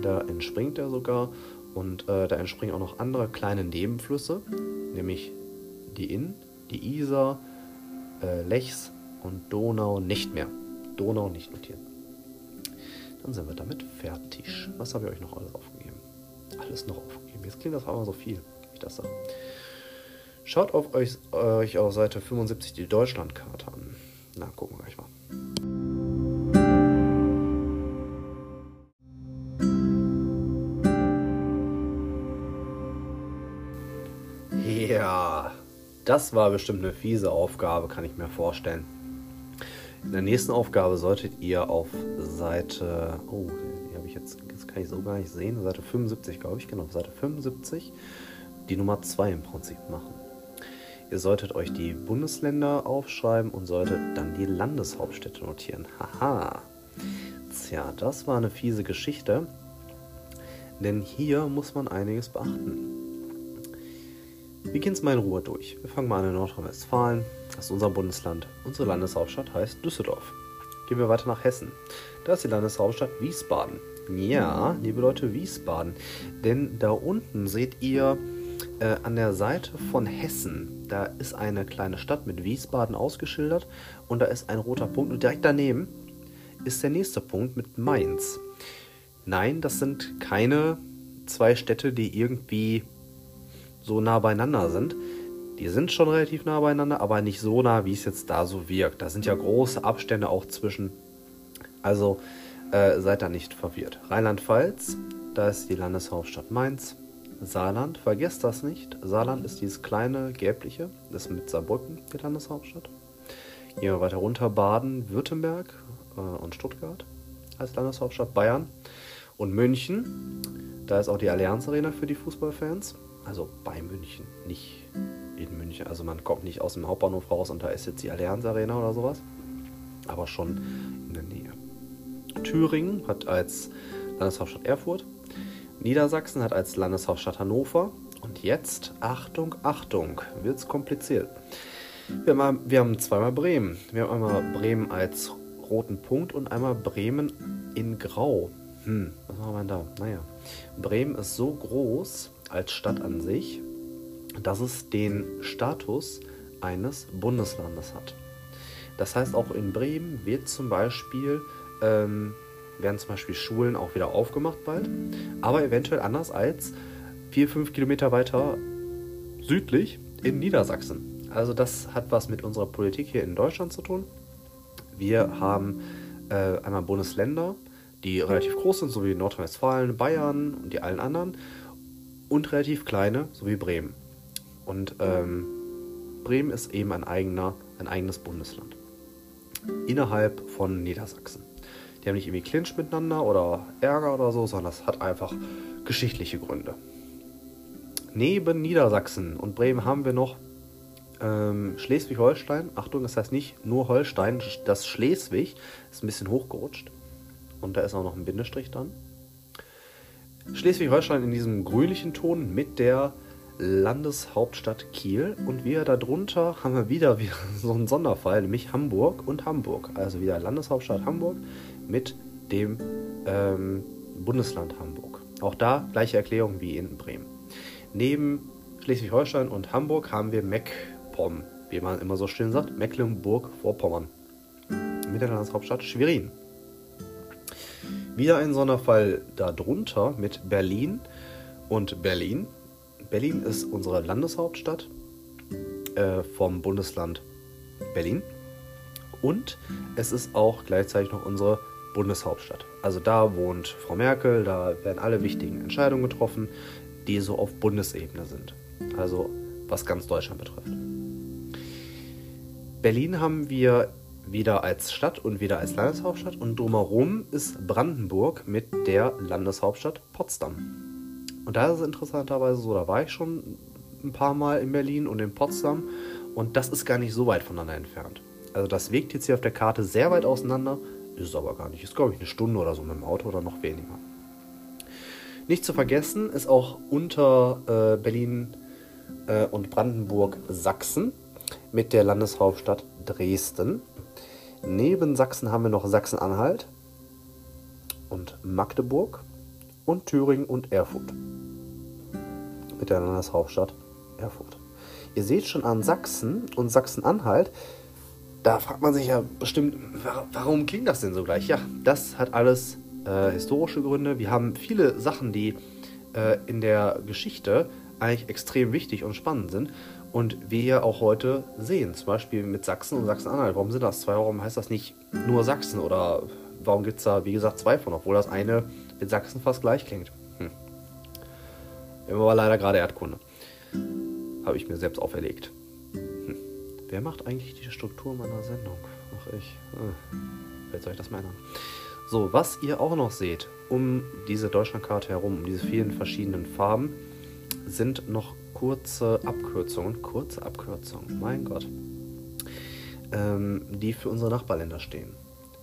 Da entspringt er sogar und äh, da entspringen auch noch andere kleine Nebenflüsse, nämlich die Inn, die Isar, äh, Lechs und Donau nicht mehr. Donau nicht notiert. Dann sind wir damit fertig. Was habe ich euch noch alles aufgegeben? Alles noch aufgegeben. Jetzt klingt das aber so viel, wie ich das sage. Schaut auf euch, euch auf Seite 75 die Deutschlandkarte an. Na, gucken wir gleich mal. Ja, das war bestimmt eine fiese Aufgabe, kann ich mir vorstellen. In der nächsten Aufgabe solltet ihr auf Seite, oh, jetzt, das kann ich so gar nicht sehen, Seite 75, glaube ich, genau, Seite 75, die Nummer 2 im Prinzip machen. Ihr solltet euch die Bundesländer aufschreiben und solltet dann die Landeshauptstädte notieren. Haha. Tja, das war eine fiese Geschichte, denn hier muss man einiges beachten. Wir gehen es mal in Ruhe durch. Wir fangen mal an in Nordrhein-Westfalen. Das ist unser Bundesland. Unsere Landeshauptstadt heißt Düsseldorf. Gehen wir weiter nach Hessen. Da ist die Landeshauptstadt Wiesbaden. Ja, liebe Leute, Wiesbaden. Denn da unten seht ihr äh, an der Seite von Hessen, da ist eine kleine Stadt mit Wiesbaden ausgeschildert und da ist ein roter Punkt und direkt daneben ist der nächste Punkt mit Mainz. Nein, das sind keine zwei Städte, die irgendwie so nah beieinander sind. Die sind schon relativ nah beieinander, aber nicht so nah, wie es jetzt da so wirkt. Da sind ja große Abstände auch zwischen. Also äh, seid da nicht verwirrt. Rheinland-Pfalz, da ist die Landeshauptstadt Mainz. Saarland, vergesst das nicht. Saarland ist dieses kleine gelbliche, das ist mit Saarbrücken die Landeshauptstadt. Gehen wir weiter runter, Baden, Württemberg äh, und Stuttgart als Landeshauptstadt, Bayern und München. Da ist auch die Allianz Arena für die Fußballfans. Also bei München, nicht in München. Also man kommt nicht aus dem Hauptbahnhof raus und da ist jetzt die Allianz Arena oder sowas. Aber schon in der Nähe. Thüringen hat als Landeshauptstadt Erfurt. Niedersachsen hat als Landeshauptstadt Hannover. Und jetzt, Achtung, Achtung, wird es kompliziert. Wir haben, wir haben zweimal Bremen. Wir haben einmal Bremen als roten Punkt und einmal Bremen in Grau. Hm, was machen wir da? Naja, Bremen ist so groß, als Stadt an sich, dass es den Status eines Bundeslandes hat. Das heißt, auch in Bremen wird zum Beispiel, ähm, werden zum Beispiel Schulen auch wieder aufgemacht bald, aber eventuell anders als vier, fünf Kilometer weiter südlich in Niedersachsen. Also das hat was mit unserer Politik hier in Deutschland zu tun. Wir haben äh, einmal Bundesländer, die relativ groß sind, so wie Nordrhein-Westfalen, Bayern und die allen anderen. und relativ kleine, sowie Bremen. Und ähm, Bremen ist eben ein, eigener, ein eigenes Bundesland innerhalb von Niedersachsen. Die haben nicht irgendwie Clinch miteinander oder Ärger oder so, sondern das hat einfach geschichtliche Gründe. Neben Niedersachsen und Bremen haben wir noch ähm, Schleswig-Holstein. Achtung, das heißt nicht nur Holstein, das Schleswig ist ein bisschen hochgerutscht. Und da ist auch noch ein Bindestrich dran. Schleswig-Holstein in diesem grünlichen Ton mit der Landeshauptstadt Kiel. Und wir darunter haben wir wieder, wieder so einen Sonderfall, nämlich Hamburg und Hamburg. Also wieder Landeshauptstadt Hamburg mit dem ähm, Bundesland Hamburg. Auch da gleiche Erklärung wie in Bremen. Neben Schleswig-Holstein und Hamburg haben wir MacPom, wie man immer so schön sagt, Mecklenburg-Vorpommern. Mit der Landeshauptstadt Schwerin. Wieder ein Sonderfall darunter mit Berlin und Berlin. Berlin ist unsere Landeshauptstadt äh, vom Bundesland Berlin. Und es ist auch gleichzeitig noch unsere Bundeshauptstadt. Also da wohnt Frau Merkel, da werden alle wichtigen Entscheidungen getroffen, die so auf Bundesebene sind. Also was ganz Deutschland betrifft. Berlin haben wir wieder als Stadt und wieder als Landeshauptstadt und drumherum ist Brandenburg mit der Landeshauptstadt Potsdam. Und da ist es interessanterweise so, da war ich schon ein paar Mal in Berlin und in Potsdam und das ist gar nicht so weit voneinander entfernt. Also das wirkt jetzt hier auf der Karte sehr weit auseinander, ist aber gar nicht. Ist, glaube ich, eine Stunde oder so mit dem Auto oder noch weniger. Nicht zu vergessen ist auch unter äh, Berlin äh, und Brandenburg Sachsen mit der Landeshauptstadt Dresden. Neben Sachsen haben wir noch Sachsen-Anhalt und Magdeburg und Thüringen und Erfurt. Mit der Landeshauptstadt Erfurt. Ihr seht schon an Sachsen und Sachsen-Anhalt, da fragt man sich ja bestimmt, warum klingt das denn so gleich? Ja, das hat alles äh, historische Gründe. Wir haben viele Sachen, die äh, in der Geschichte eigentlich extrem wichtig und spannend sind und wir ja auch heute sehen. Zum Beispiel mit Sachsen und Sachsen-Anhalt. Warum sind das zwei? Warum heißt das nicht nur Sachsen? Oder warum gibt es da, wie gesagt, zwei von, obwohl das eine mit Sachsen fast gleich klingt? Hm. Wir haben aber leider gerade Erdkunde. Habe ich mir selbst auferlegt. Wer macht eigentlich die Struktur meiner Sendung? Ach, ich. Äh, vielleicht soll ich das mal ändern. So, was ihr auch noch seht, um diese Deutschlandkarte herum, um diese vielen verschiedenen Farben, sind noch kurze Abkürzungen. Kurze Abkürzungen, mein Gott. Ähm, die für unsere Nachbarländer stehen.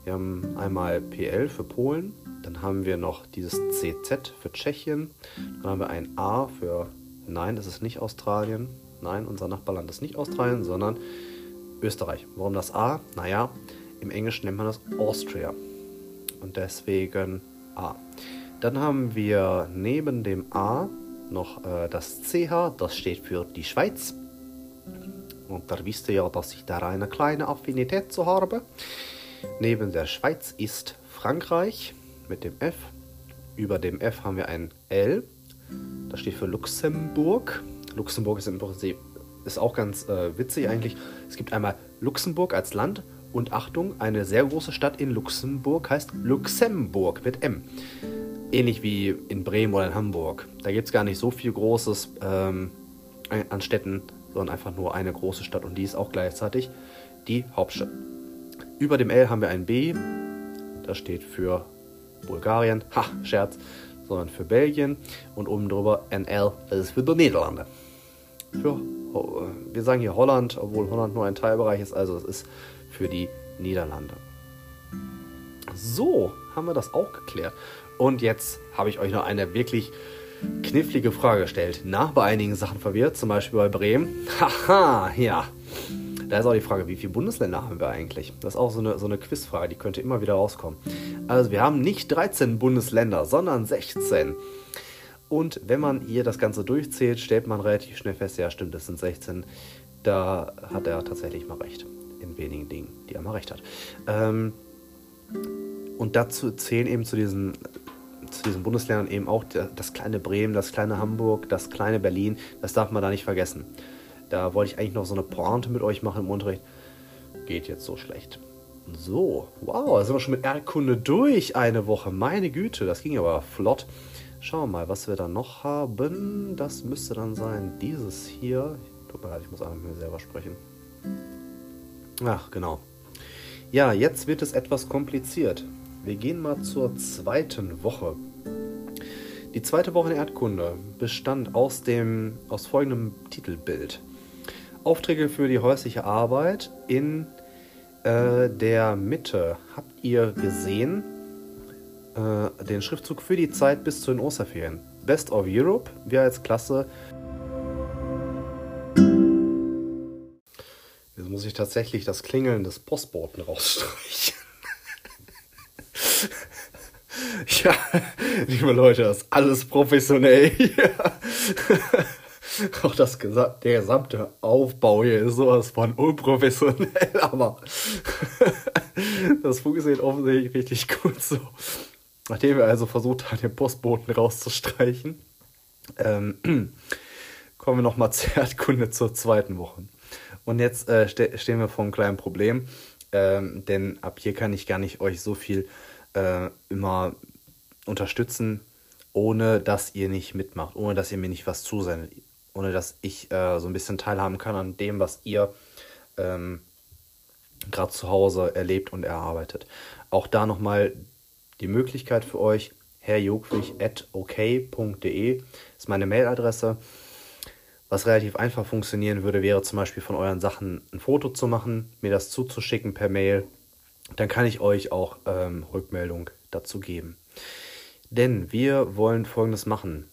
Wir haben einmal PL für Polen, dann haben wir noch dieses CZ für Tschechien, dann haben wir ein A für Nein, das ist nicht Australien, Nein, unser Nachbarland ist nicht Australien, sondern Österreich. Warum das A? Naja, im Englischen nennt man das Austria. Und deswegen A. Dann haben wir neben dem A noch äh, das CH, das steht für die Schweiz. Und da wisst ihr ja, dass ich da eine kleine Affinität zu habe. Neben der Schweiz ist Frankreich mit dem F. Über dem F haben wir ein L. Das steht für Luxemburg. Luxemburg ist im Prinzip ist auch ganz äh, witzig eigentlich. Es gibt einmal Luxemburg als Land und Achtung, eine sehr große Stadt in Luxemburg heißt Luxemburg mit M. Ähnlich wie in Bremen oder in Hamburg. Da gibt es gar nicht so viel Großes ähm, an Städten, sondern einfach nur eine große Stadt und die ist auch gleichzeitig die Hauptstadt. Über dem L haben wir ein B, das steht für Bulgarien, ha, Scherz, sondern für Belgien und oben drüber NL, das ist für die Niederlande. Für, wir sagen hier Holland, obwohl Holland nur ein Teilbereich ist, also es ist für die Niederlande. So, haben wir das auch geklärt. Und jetzt habe ich euch noch eine wirklich knifflige Frage gestellt. Na, bei einigen Sachen verwirrt, zum Beispiel bei Bremen. Haha, ja. Da ist auch die Frage, wie viele Bundesländer haben wir eigentlich? Das ist auch so eine, so eine Quizfrage, die könnte immer wieder rauskommen. Also wir haben nicht 13 Bundesländer, sondern 16. Und wenn man hier das Ganze durchzählt, stellt man relativ schnell fest, ja stimmt, das sind 16. Da hat er tatsächlich mal recht. In wenigen Dingen, die er mal recht hat. Ähm, und dazu zählen eben zu diesen, zu diesen Bundesländern eben auch das kleine Bremen, das kleine Hamburg, das kleine Berlin. Das darf man da nicht vergessen. Da wollte ich eigentlich noch so eine Pointe mit euch machen im Unterricht. Geht jetzt so schlecht. So, wow, da sind wir schon mit Erdkunde durch eine Woche. Meine Güte, das ging aber flott. Schauen wir mal, was wir dann noch haben. Das müsste dann sein dieses hier. Tut mir leid, ich muss auch mit mir selber sprechen. Ach, genau. Ja, jetzt wird es etwas kompliziert. Wir gehen mal zur zweiten Woche. Die zweite Woche in Erdkunde bestand aus, dem, aus folgendem Titelbild. Aufträge für die häusliche Arbeit. In äh, der Mitte habt ihr gesehen äh, den Schriftzug für die Zeit bis zu den Osterferien. Best of Europe. Wir als Klasse. Jetzt muss ich tatsächlich das Klingeln des Postboten rausstreichen. ja, liebe Leute, das ist alles professionell. Auch das, der gesamte Aufbau hier ist sowas von unprofessionell, aber das funktioniert offensichtlich richtig gut so. Nachdem wir also versucht haben, den Postboten rauszustreichen, ähm, kommen wir nochmal zur Erdkunde zur zweiten Woche. Und jetzt äh, ste stehen wir vor einem kleinen Problem, ähm, denn ab hier kann ich gar nicht euch so viel äh, immer unterstützen, ohne dass ihr nicht mitmacht, ohne dass ihr mir nicht was zusendet, ohne dass ich äh, so ein bisschen teilhaben kann an dem, was ihr ähm, gerade zu Hause erlebt und erarbeitet. Auch da nochmal die Möglichkeit für euch, herrjogwig.ok.de ist meine Mailadresse. Was relativ einfach funktionieren würde, wäre zum Beispiel von euren Sachen ein Foto zu machen, mir das zuzuschicken per Mail. Dann kann ich euch auch ähm, Rückmeldung dazu geben. Denn wir wollen Folgendes machen.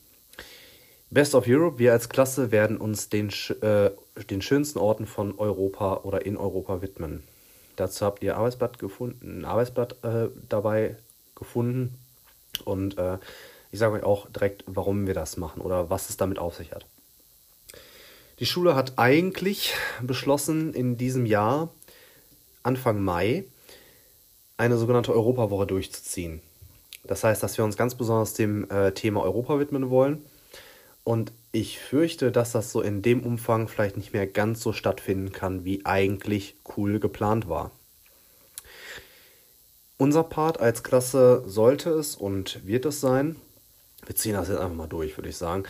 Best of Europe, wir als Klasse werden uns den, äh, den schönsten Orten von Europa oder in Europa widmen. Dazu habt ihr Arbeitsblatt gefunden, ein Arbeitsblatt äh, dabei gefunden. Und äh, ich sage euch auch direkt, warum wir das machen oder was es damit auf sich hat. Die Schule hat eigentlich beschlossen, in diesem Jahr, Anfang Mai, eine sogenannte Europawoche durchzuziehen. Das heißt, dass wir uns ganz besonders dem äh, Thema Europa widmen wollen. Und ich fürchte, dass das so in dem Umfang vielleicht nicht mehr ganz so stattfinden kann, wie eigentlich cool geplant war. Unser Part als Klasse sollte es und wird es sein, wir ziehen das jetzt einfach mal durch, würde ich sagen,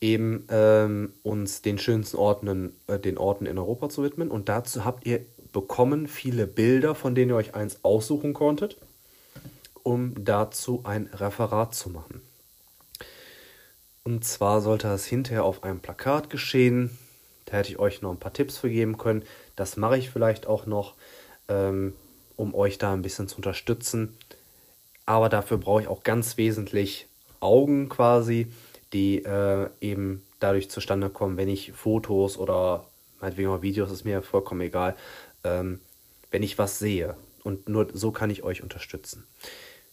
eben ähm, uns den schönsten Orten, äh, den Orten in Europa zu widmen. Und dazu habt ihr bekommen viele Bilder, von denen ihr euch eins aussuchen konntet, um dazu ein Referat zu machen. Und zwar sollte das hinterher auf einem Plakat geschehen. Da hätte ich euch noch ein paar Tipps für geben können. Das mache ich vielleicht auch noch. Ähm, um euch da ein bisschen zu unterstützen. Aber dafür brauche ich auch ganz wesentlich Augen quasi, die äh, eben dadurch zustande kommen, wenn ich Fotos oder meinetwegen auch Videos, ist mir vollkommen egal, ähm, wenn ich was sehe. Und nur so kann ich euch unterstützen.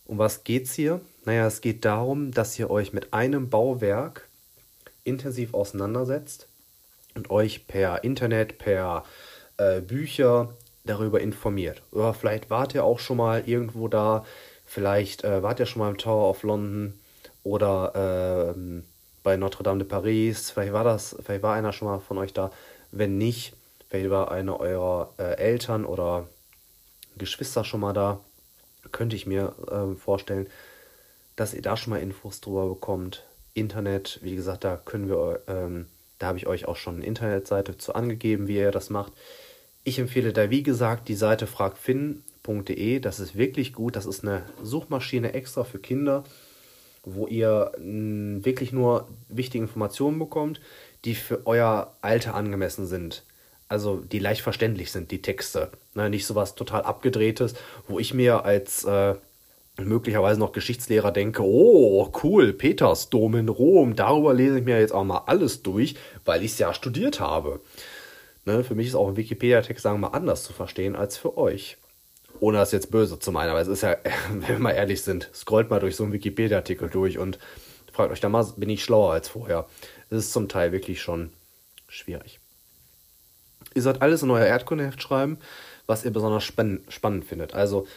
Um was geht es hier? Naja, es geht darum, dass ihr euch mit einem Bauwerk intensiv auseinandersetzt und euch per Internet, per äh, Bücher, darüber informiert. Oder vielleicht wart ihr auch schon mal irgendwo da, vielleicht äh, wart ihr schon mal im Tower of London oder äh, bei Notre Dame de Paris. Vielleicht war das, vielleicht war einer schon mal von euch da. Wenn nicht, vielleicht war einer eurer äh, Eltern oder Geschwister schon mal da, könnte ich mir ähm, vorstellen, dass ihr da schon mal Infos drüber bekommt. Internet, wie gesagt, da können wir, ähm, da habe ich euch auch schon eine Internetseite zu angegeben, wie ihr das macht. Ich empfehle da, wie gesagt, die Seite fragfinn.de. Das ist wirklich gut. Das ist eine Suchmaschine extra für Kinder, wo ihr wirklich nur wichtige Informationen bekommt, die für euer Alter angemessen sind. Also die leicht verständlich sind, die Texte. Ne, nicht sowas total abgedrehtes, wo ich mir als äh, möglicherweise noch Geschichtslehrer denke, oh, cool, Petersdom in Rom, darüber lese ich mir jetzt auch mal alles durch, weil ich es ja studiert habe. Ne, für mich ist auch ein Wikipedia-Text, sagen wir mal, anders zu verstehen als für euch. Ohne das jetzt böse zu meinen, aber es ist ja, wenn wir mal ehrlich sind, scrollt mal durch so einen Wikipedia-Artikel durch und fragt euch da mal, bin ich schlauer als vorher? Es ist zum Teil wirklich schon schwierig. Ihr sollt alles in euer Erdkundeheft schreiben, was ihr besonders spann spannend findet. Also,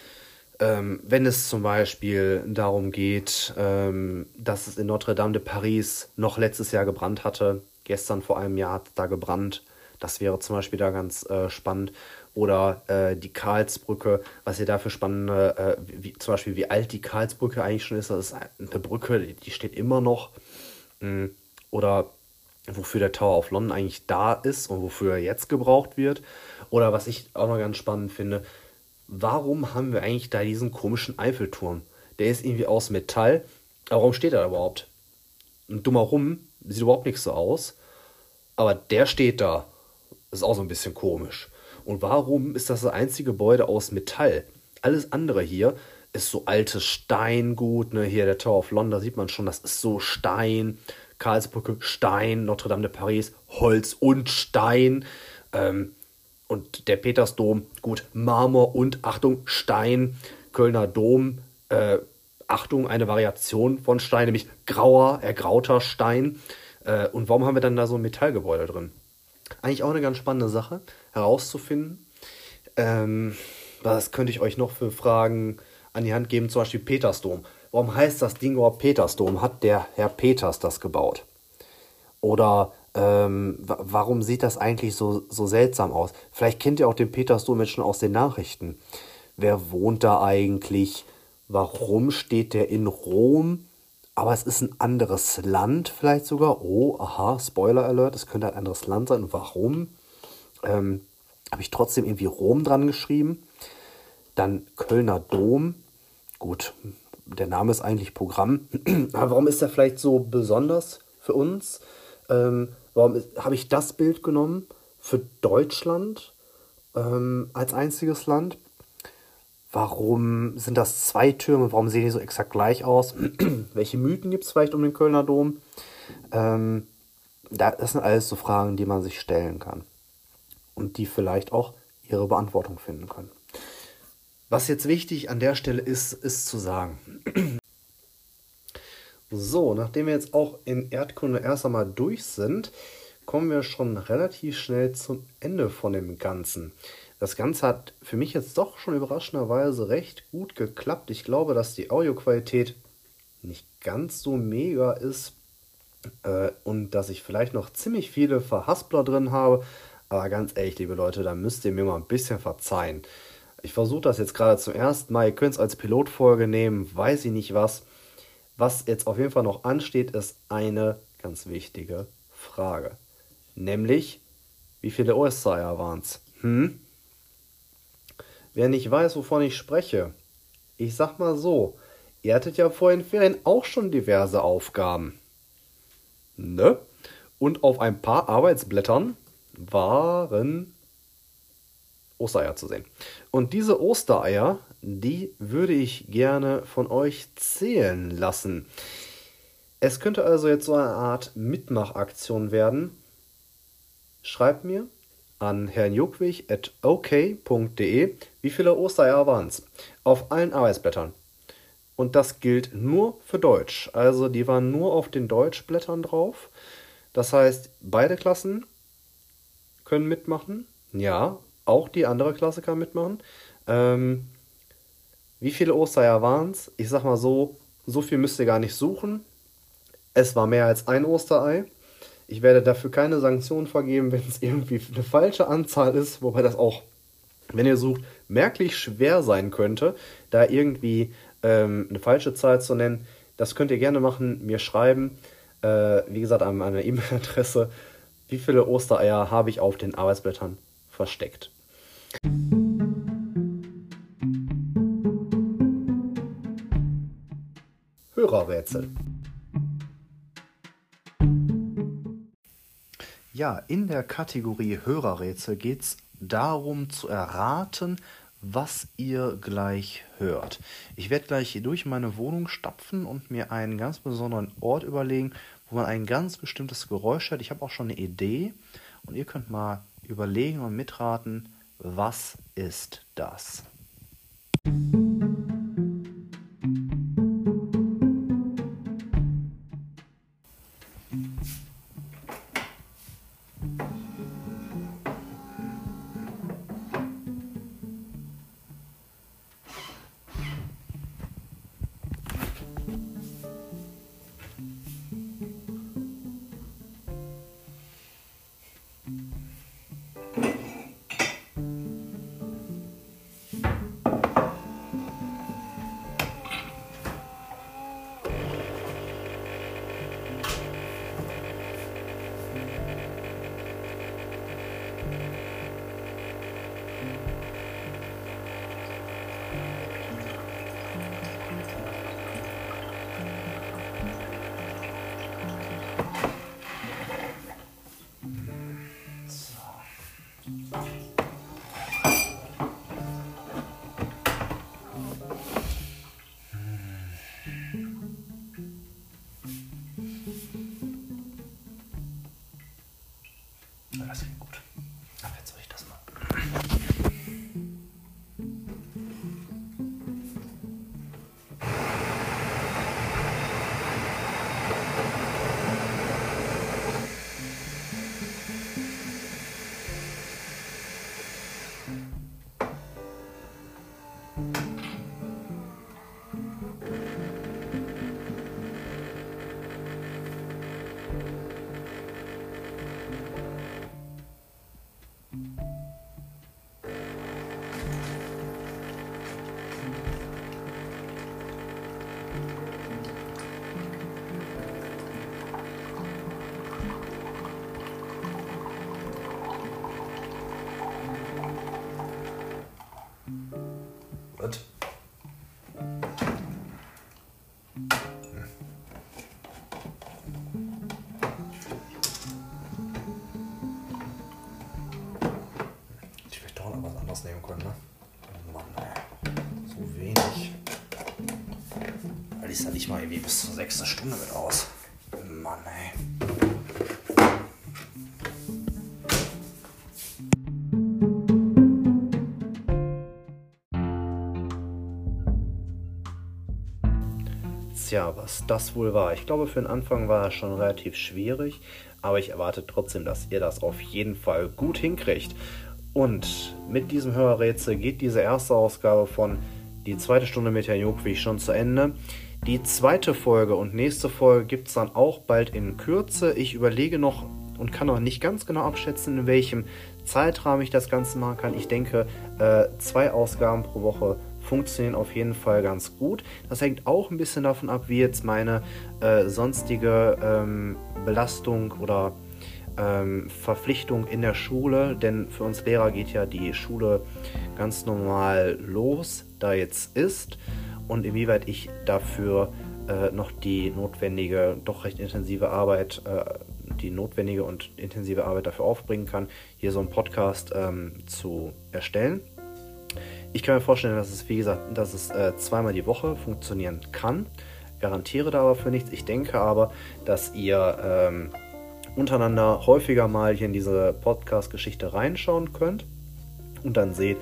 ähm, wenn es zum Beispiel darum geht, ähm, dass es in Notre Dame de Paris noch letztes Jahr gebrannt hatte, gestern vor einem Jahr hat es da gebrannt, das wäre zum Beispiel da ganz äh, spannend. oder äh, die Karlsbrücke, was ihr da für spannende, äh, wie, zum Beispiel wie alt die Karlsbrücke eigentlich schon ist. Das ist eine Brücke, die steht immer noch. Mhm. Oder wofür der Tower of London eigentlich da ist und wofür er jetzt gebraucht wird. Oder was ich auch noch ganz spannend finde, warum haben wir eigentlich da diesen komischen Eiffelturm? Der ist irgendwie aus Metall. Aber warum steht er da überhaupt? Und dumm herum, sieht überhaupt nicht so aus. Aber der steht da. Ist auch so ein bisschen komisch. Und warum ist das das einzige Gebäude aus Metall? Alles andere hier ist so altes Steingut. Ne? Hier der Tower of London, da sieht man schon, das ist so Stein. Karlsbrücke, Stein. Notre Dame de Paris, Holz und Stein. Ähm, und der Petersdom, gut, Marmor und Achtung, Stein. Kölner Dom, äh, Achtung, eine Variation von Stein, nämlich grauer, ergrauter Stein. Äh, und warum haben wir dann da so ein Metallgebäude drin? Eigentlich auch eine ganz spannende Sache herauszufinden. Ähm, was könnte ich euch noch für Fragen an die Hand geben? Zum Beispiel Petersdom. Warum heißt das Ding überhaupt Petersdom? Hat der Herr Peters das gebaut? Oder ähm, warum sieht das eigentlich so, so seltsam aus? Vielleicht kennt ihr auch den Petersdom jetzt schon aus den Nachrichten. Wer wohnt da eigentlich? Warum steht der in Rom? Aber es ist ein anderes Land vielleicht sogar. Oh, aha, Spoiler Alert, es könnte ein anderes Land sein. Warum? Ähm, Habe ich trotzdem irgendwie Rom dran geschrieben. Dann Kölner Dom. Gut, der Name ist eigentlich Programm. aber warum ist er vielleicht so besonders für uns? Ähm, warum habe ich das Bild genommen für Deutschland ähm, als einziges Land? Warum sind das zwei Türme? Warum sehen die so exakt gleich aus? Welche Mythen gibt es vielleicht um den Kölner Dom? Ähm, das sind alles so Fragen, die man sich stellen kann und die vielleicht auch ihre Beantwortung finden können. Was jetzt wichtig an der Stelle ist, ist zu sagen. So, nachdem wir jetzt auch in Erdkunde erst einmal durch sind, kommen wir schon relativ schnell zum Ende von dem Ganzen. Das Ganze hat für mich jetzt doch schon überraschenderweise recht gut geklappt. Ich glaube, dass die Audioqualität nicht ganz so mega ist äh, und dass ich vielleicht noch ziemlich viele Verhaspler drin habe. Aber ganz ehrlich, liebe Leute, da müsst ihr mir mal ein bisschen verzeihen. Ich versuche das jetzt gerade zum ersten Mal. Ihr könnt es als Pilotfolge nehmen, weiß ich nicht was. Was jetzt auf jeden Fall noch ansteht, ist eine ganz wichtige Frage. Nämlich, wie viele Ostereier waren es? Hm? Wer nicht weiß, wovon ich spreche, ich sag mal so, ihr hattet ja vor den Ferien auch schon diverse Aufgaben. Ne? Und auf ein paar Arbeitsblättern waren Ostereier zu sehen. Und diese Ostereier, die würde ich gerne von euch zählen lassen. Es könnte also jetzt so eine Art Mitmachaktion werden. Schreibt mir an Herrn Juckwig at ok.de, wie viele Ostereier waren es? Auf allen Arbeitsblättern. Und das gilt nur für Deutsch. Also die waren nur auf den Deutschblättern drauf. Das heißt, beide Klassen können mitmachen. Ja, auch die andere Klasse kann mitmachen. Ähm, wie viele Ostereier waren es? Ich sag mal so, so viel müsst ihr gar nicht suchen. Es war mehr als ein Osterei. Ich werde dafür keine Sanktionen vergeben, wenn es irgendwie eine falsche Anzahl ist, wobei das auch, wenn ihr sucht, merklich schwer sein könnte, da irgendwie ähm, eine falsche Zahl zu nennen. Das könnt ihr gerne machen, mir schreiben. Äh, wie gesagt, an meiner E-Mail-Adresse. Wie viele Ostereier habe ich auf den Arbeitsblättern versteckt? Hörerrätsel. Ja, in der Kategorie Hörerrätsel geht es darum zu erraten, was ihr gleich hört. Ich werde gleich durch meine Wohnung stapfen und mir einen ganz besonderen Ort überlegen, wo man ein ganz bestimmtes Geräusch hört. Ich habe auch schon eine Idee und ihr könnt mal überlegen und mitraten, was ist das? Zur sechsten Stunde mit aus. Mann, ey. Tja, was das wohl war. Ich glaube, für den Anfang war es schon relativ schwierig, aber ich erwarte trotzdem, dass ihr das auf jeden Fall gut hinkriegt. Und mit diesem Hörrätsel geht diese erste Ausgabe von Die zweite Stunde mit Herrn Jogwig schon zu Ende. Die zweite Folge und nächste Folge gibt es dann auch bald in Kürze. Ich überlege noch und kann noch nicht ganz genau abschätzen, in welchem Zeitrahmen ich das Ganze machen kann. Ich denke, äh, zwei Ausgaben pro Woche funktionieren auf jeden Fall ganz gut. Das hängt auch ein bisschen davon ab, wie jetzt meine äh, sonstige ähm, Belastung oder ähm, Verpflichtung in der Schule, denn für uns Lehrer geht ja die Schule ganz normal los, da jetzt ist und inwieweit ich dafür äh, noch die notwendige, doch recht intensive Arbeit, äh, die notwendige und intensive Arbeit dafür aufbringen kann, hier so einen Podcast ähm, zu erstellen. Ich kann mir vorstellen, dass es, wie gesagt, dass es äh, zweimal die Woche funktionieren kann. Garantiere da aber für nichts. Ich denke aber, dass ihr ähm, untereinander häufiger mal hier in diese Podcast-Geschichte reinschauen könnt und dann seht,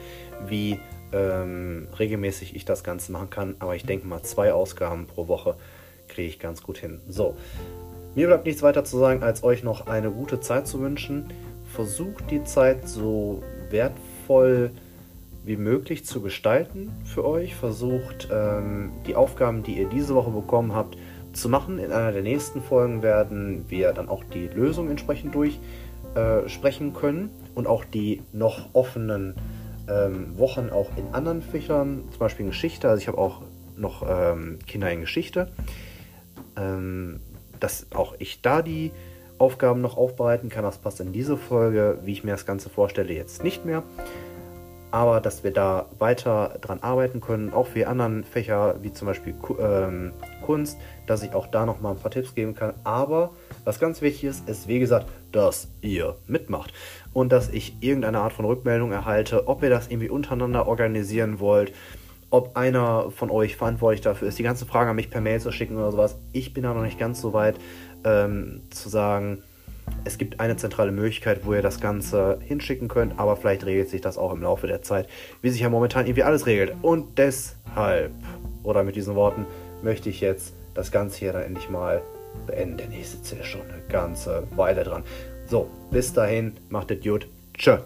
wie ähm, regelmäßig ich das Ganze machen kann. Aber ich denke mal, zwei Ausgaben pro Woche kriege ich ganz gut hin. So, mir bleibt nichts weiter zu sagen, als euch noch eine gute Zeit zu wünschen. Versucht die Zeit so wertvoll wie möglich zu gestalten für euch. Versucht ähm, die Aufgaben, die ihr diese Woche bekommen habt, zu machen. In einer der nächsten Folgen werden wir dann auch die Lösung entsprechend durchsprechen äh, können und auch die noch offenen ähm, Wochen auch in anderen Fächern, zum Beispiel in Geschichte. Also ich habe auch noch ähm, Kinder in Geschichte, ähm, dass auch ich da die Aufgaben noch aufbereiten kann. Das passt in diese Folge, wie ich mir das Ganze vorstelle, jetzt nicht mehr aber dass wir da weiter dran arbeiten können, auch für die anderen Fächer wie zum Beispiel ähm, Kunst, dass ich auch da noch mal ein paar Tipps geben kann. Aber was ganz wichtig ist, ist wie gesagt, dass ihr mitmacht und dass ich irgendeine Art von Rückmeldung erhalte, ob ihr das irgendwie untereinander organisieren wollt, ob einer von euch verantwortlich dafür ist, die ganze Frage an mich per Mail zu schicken oder sowas. Ich bin da noch nicht ganz so weit ähm, zu sagen, es gibt eine zentrale Möglichkeit, wo ihr das Ganze hinschicken könnt, aber vielleicht regelt sich das auch im Laufe der Zeit, wie sich ja momentan irgendwie alles regelt. Und deshalb, oder mit diesen Worten, möchte ich jetzt das Ganze hier dann endlich mal beenden, denn ich sitze ja schon eine ganze Weile dran. So, bis dahin, macht es gut. Tschö.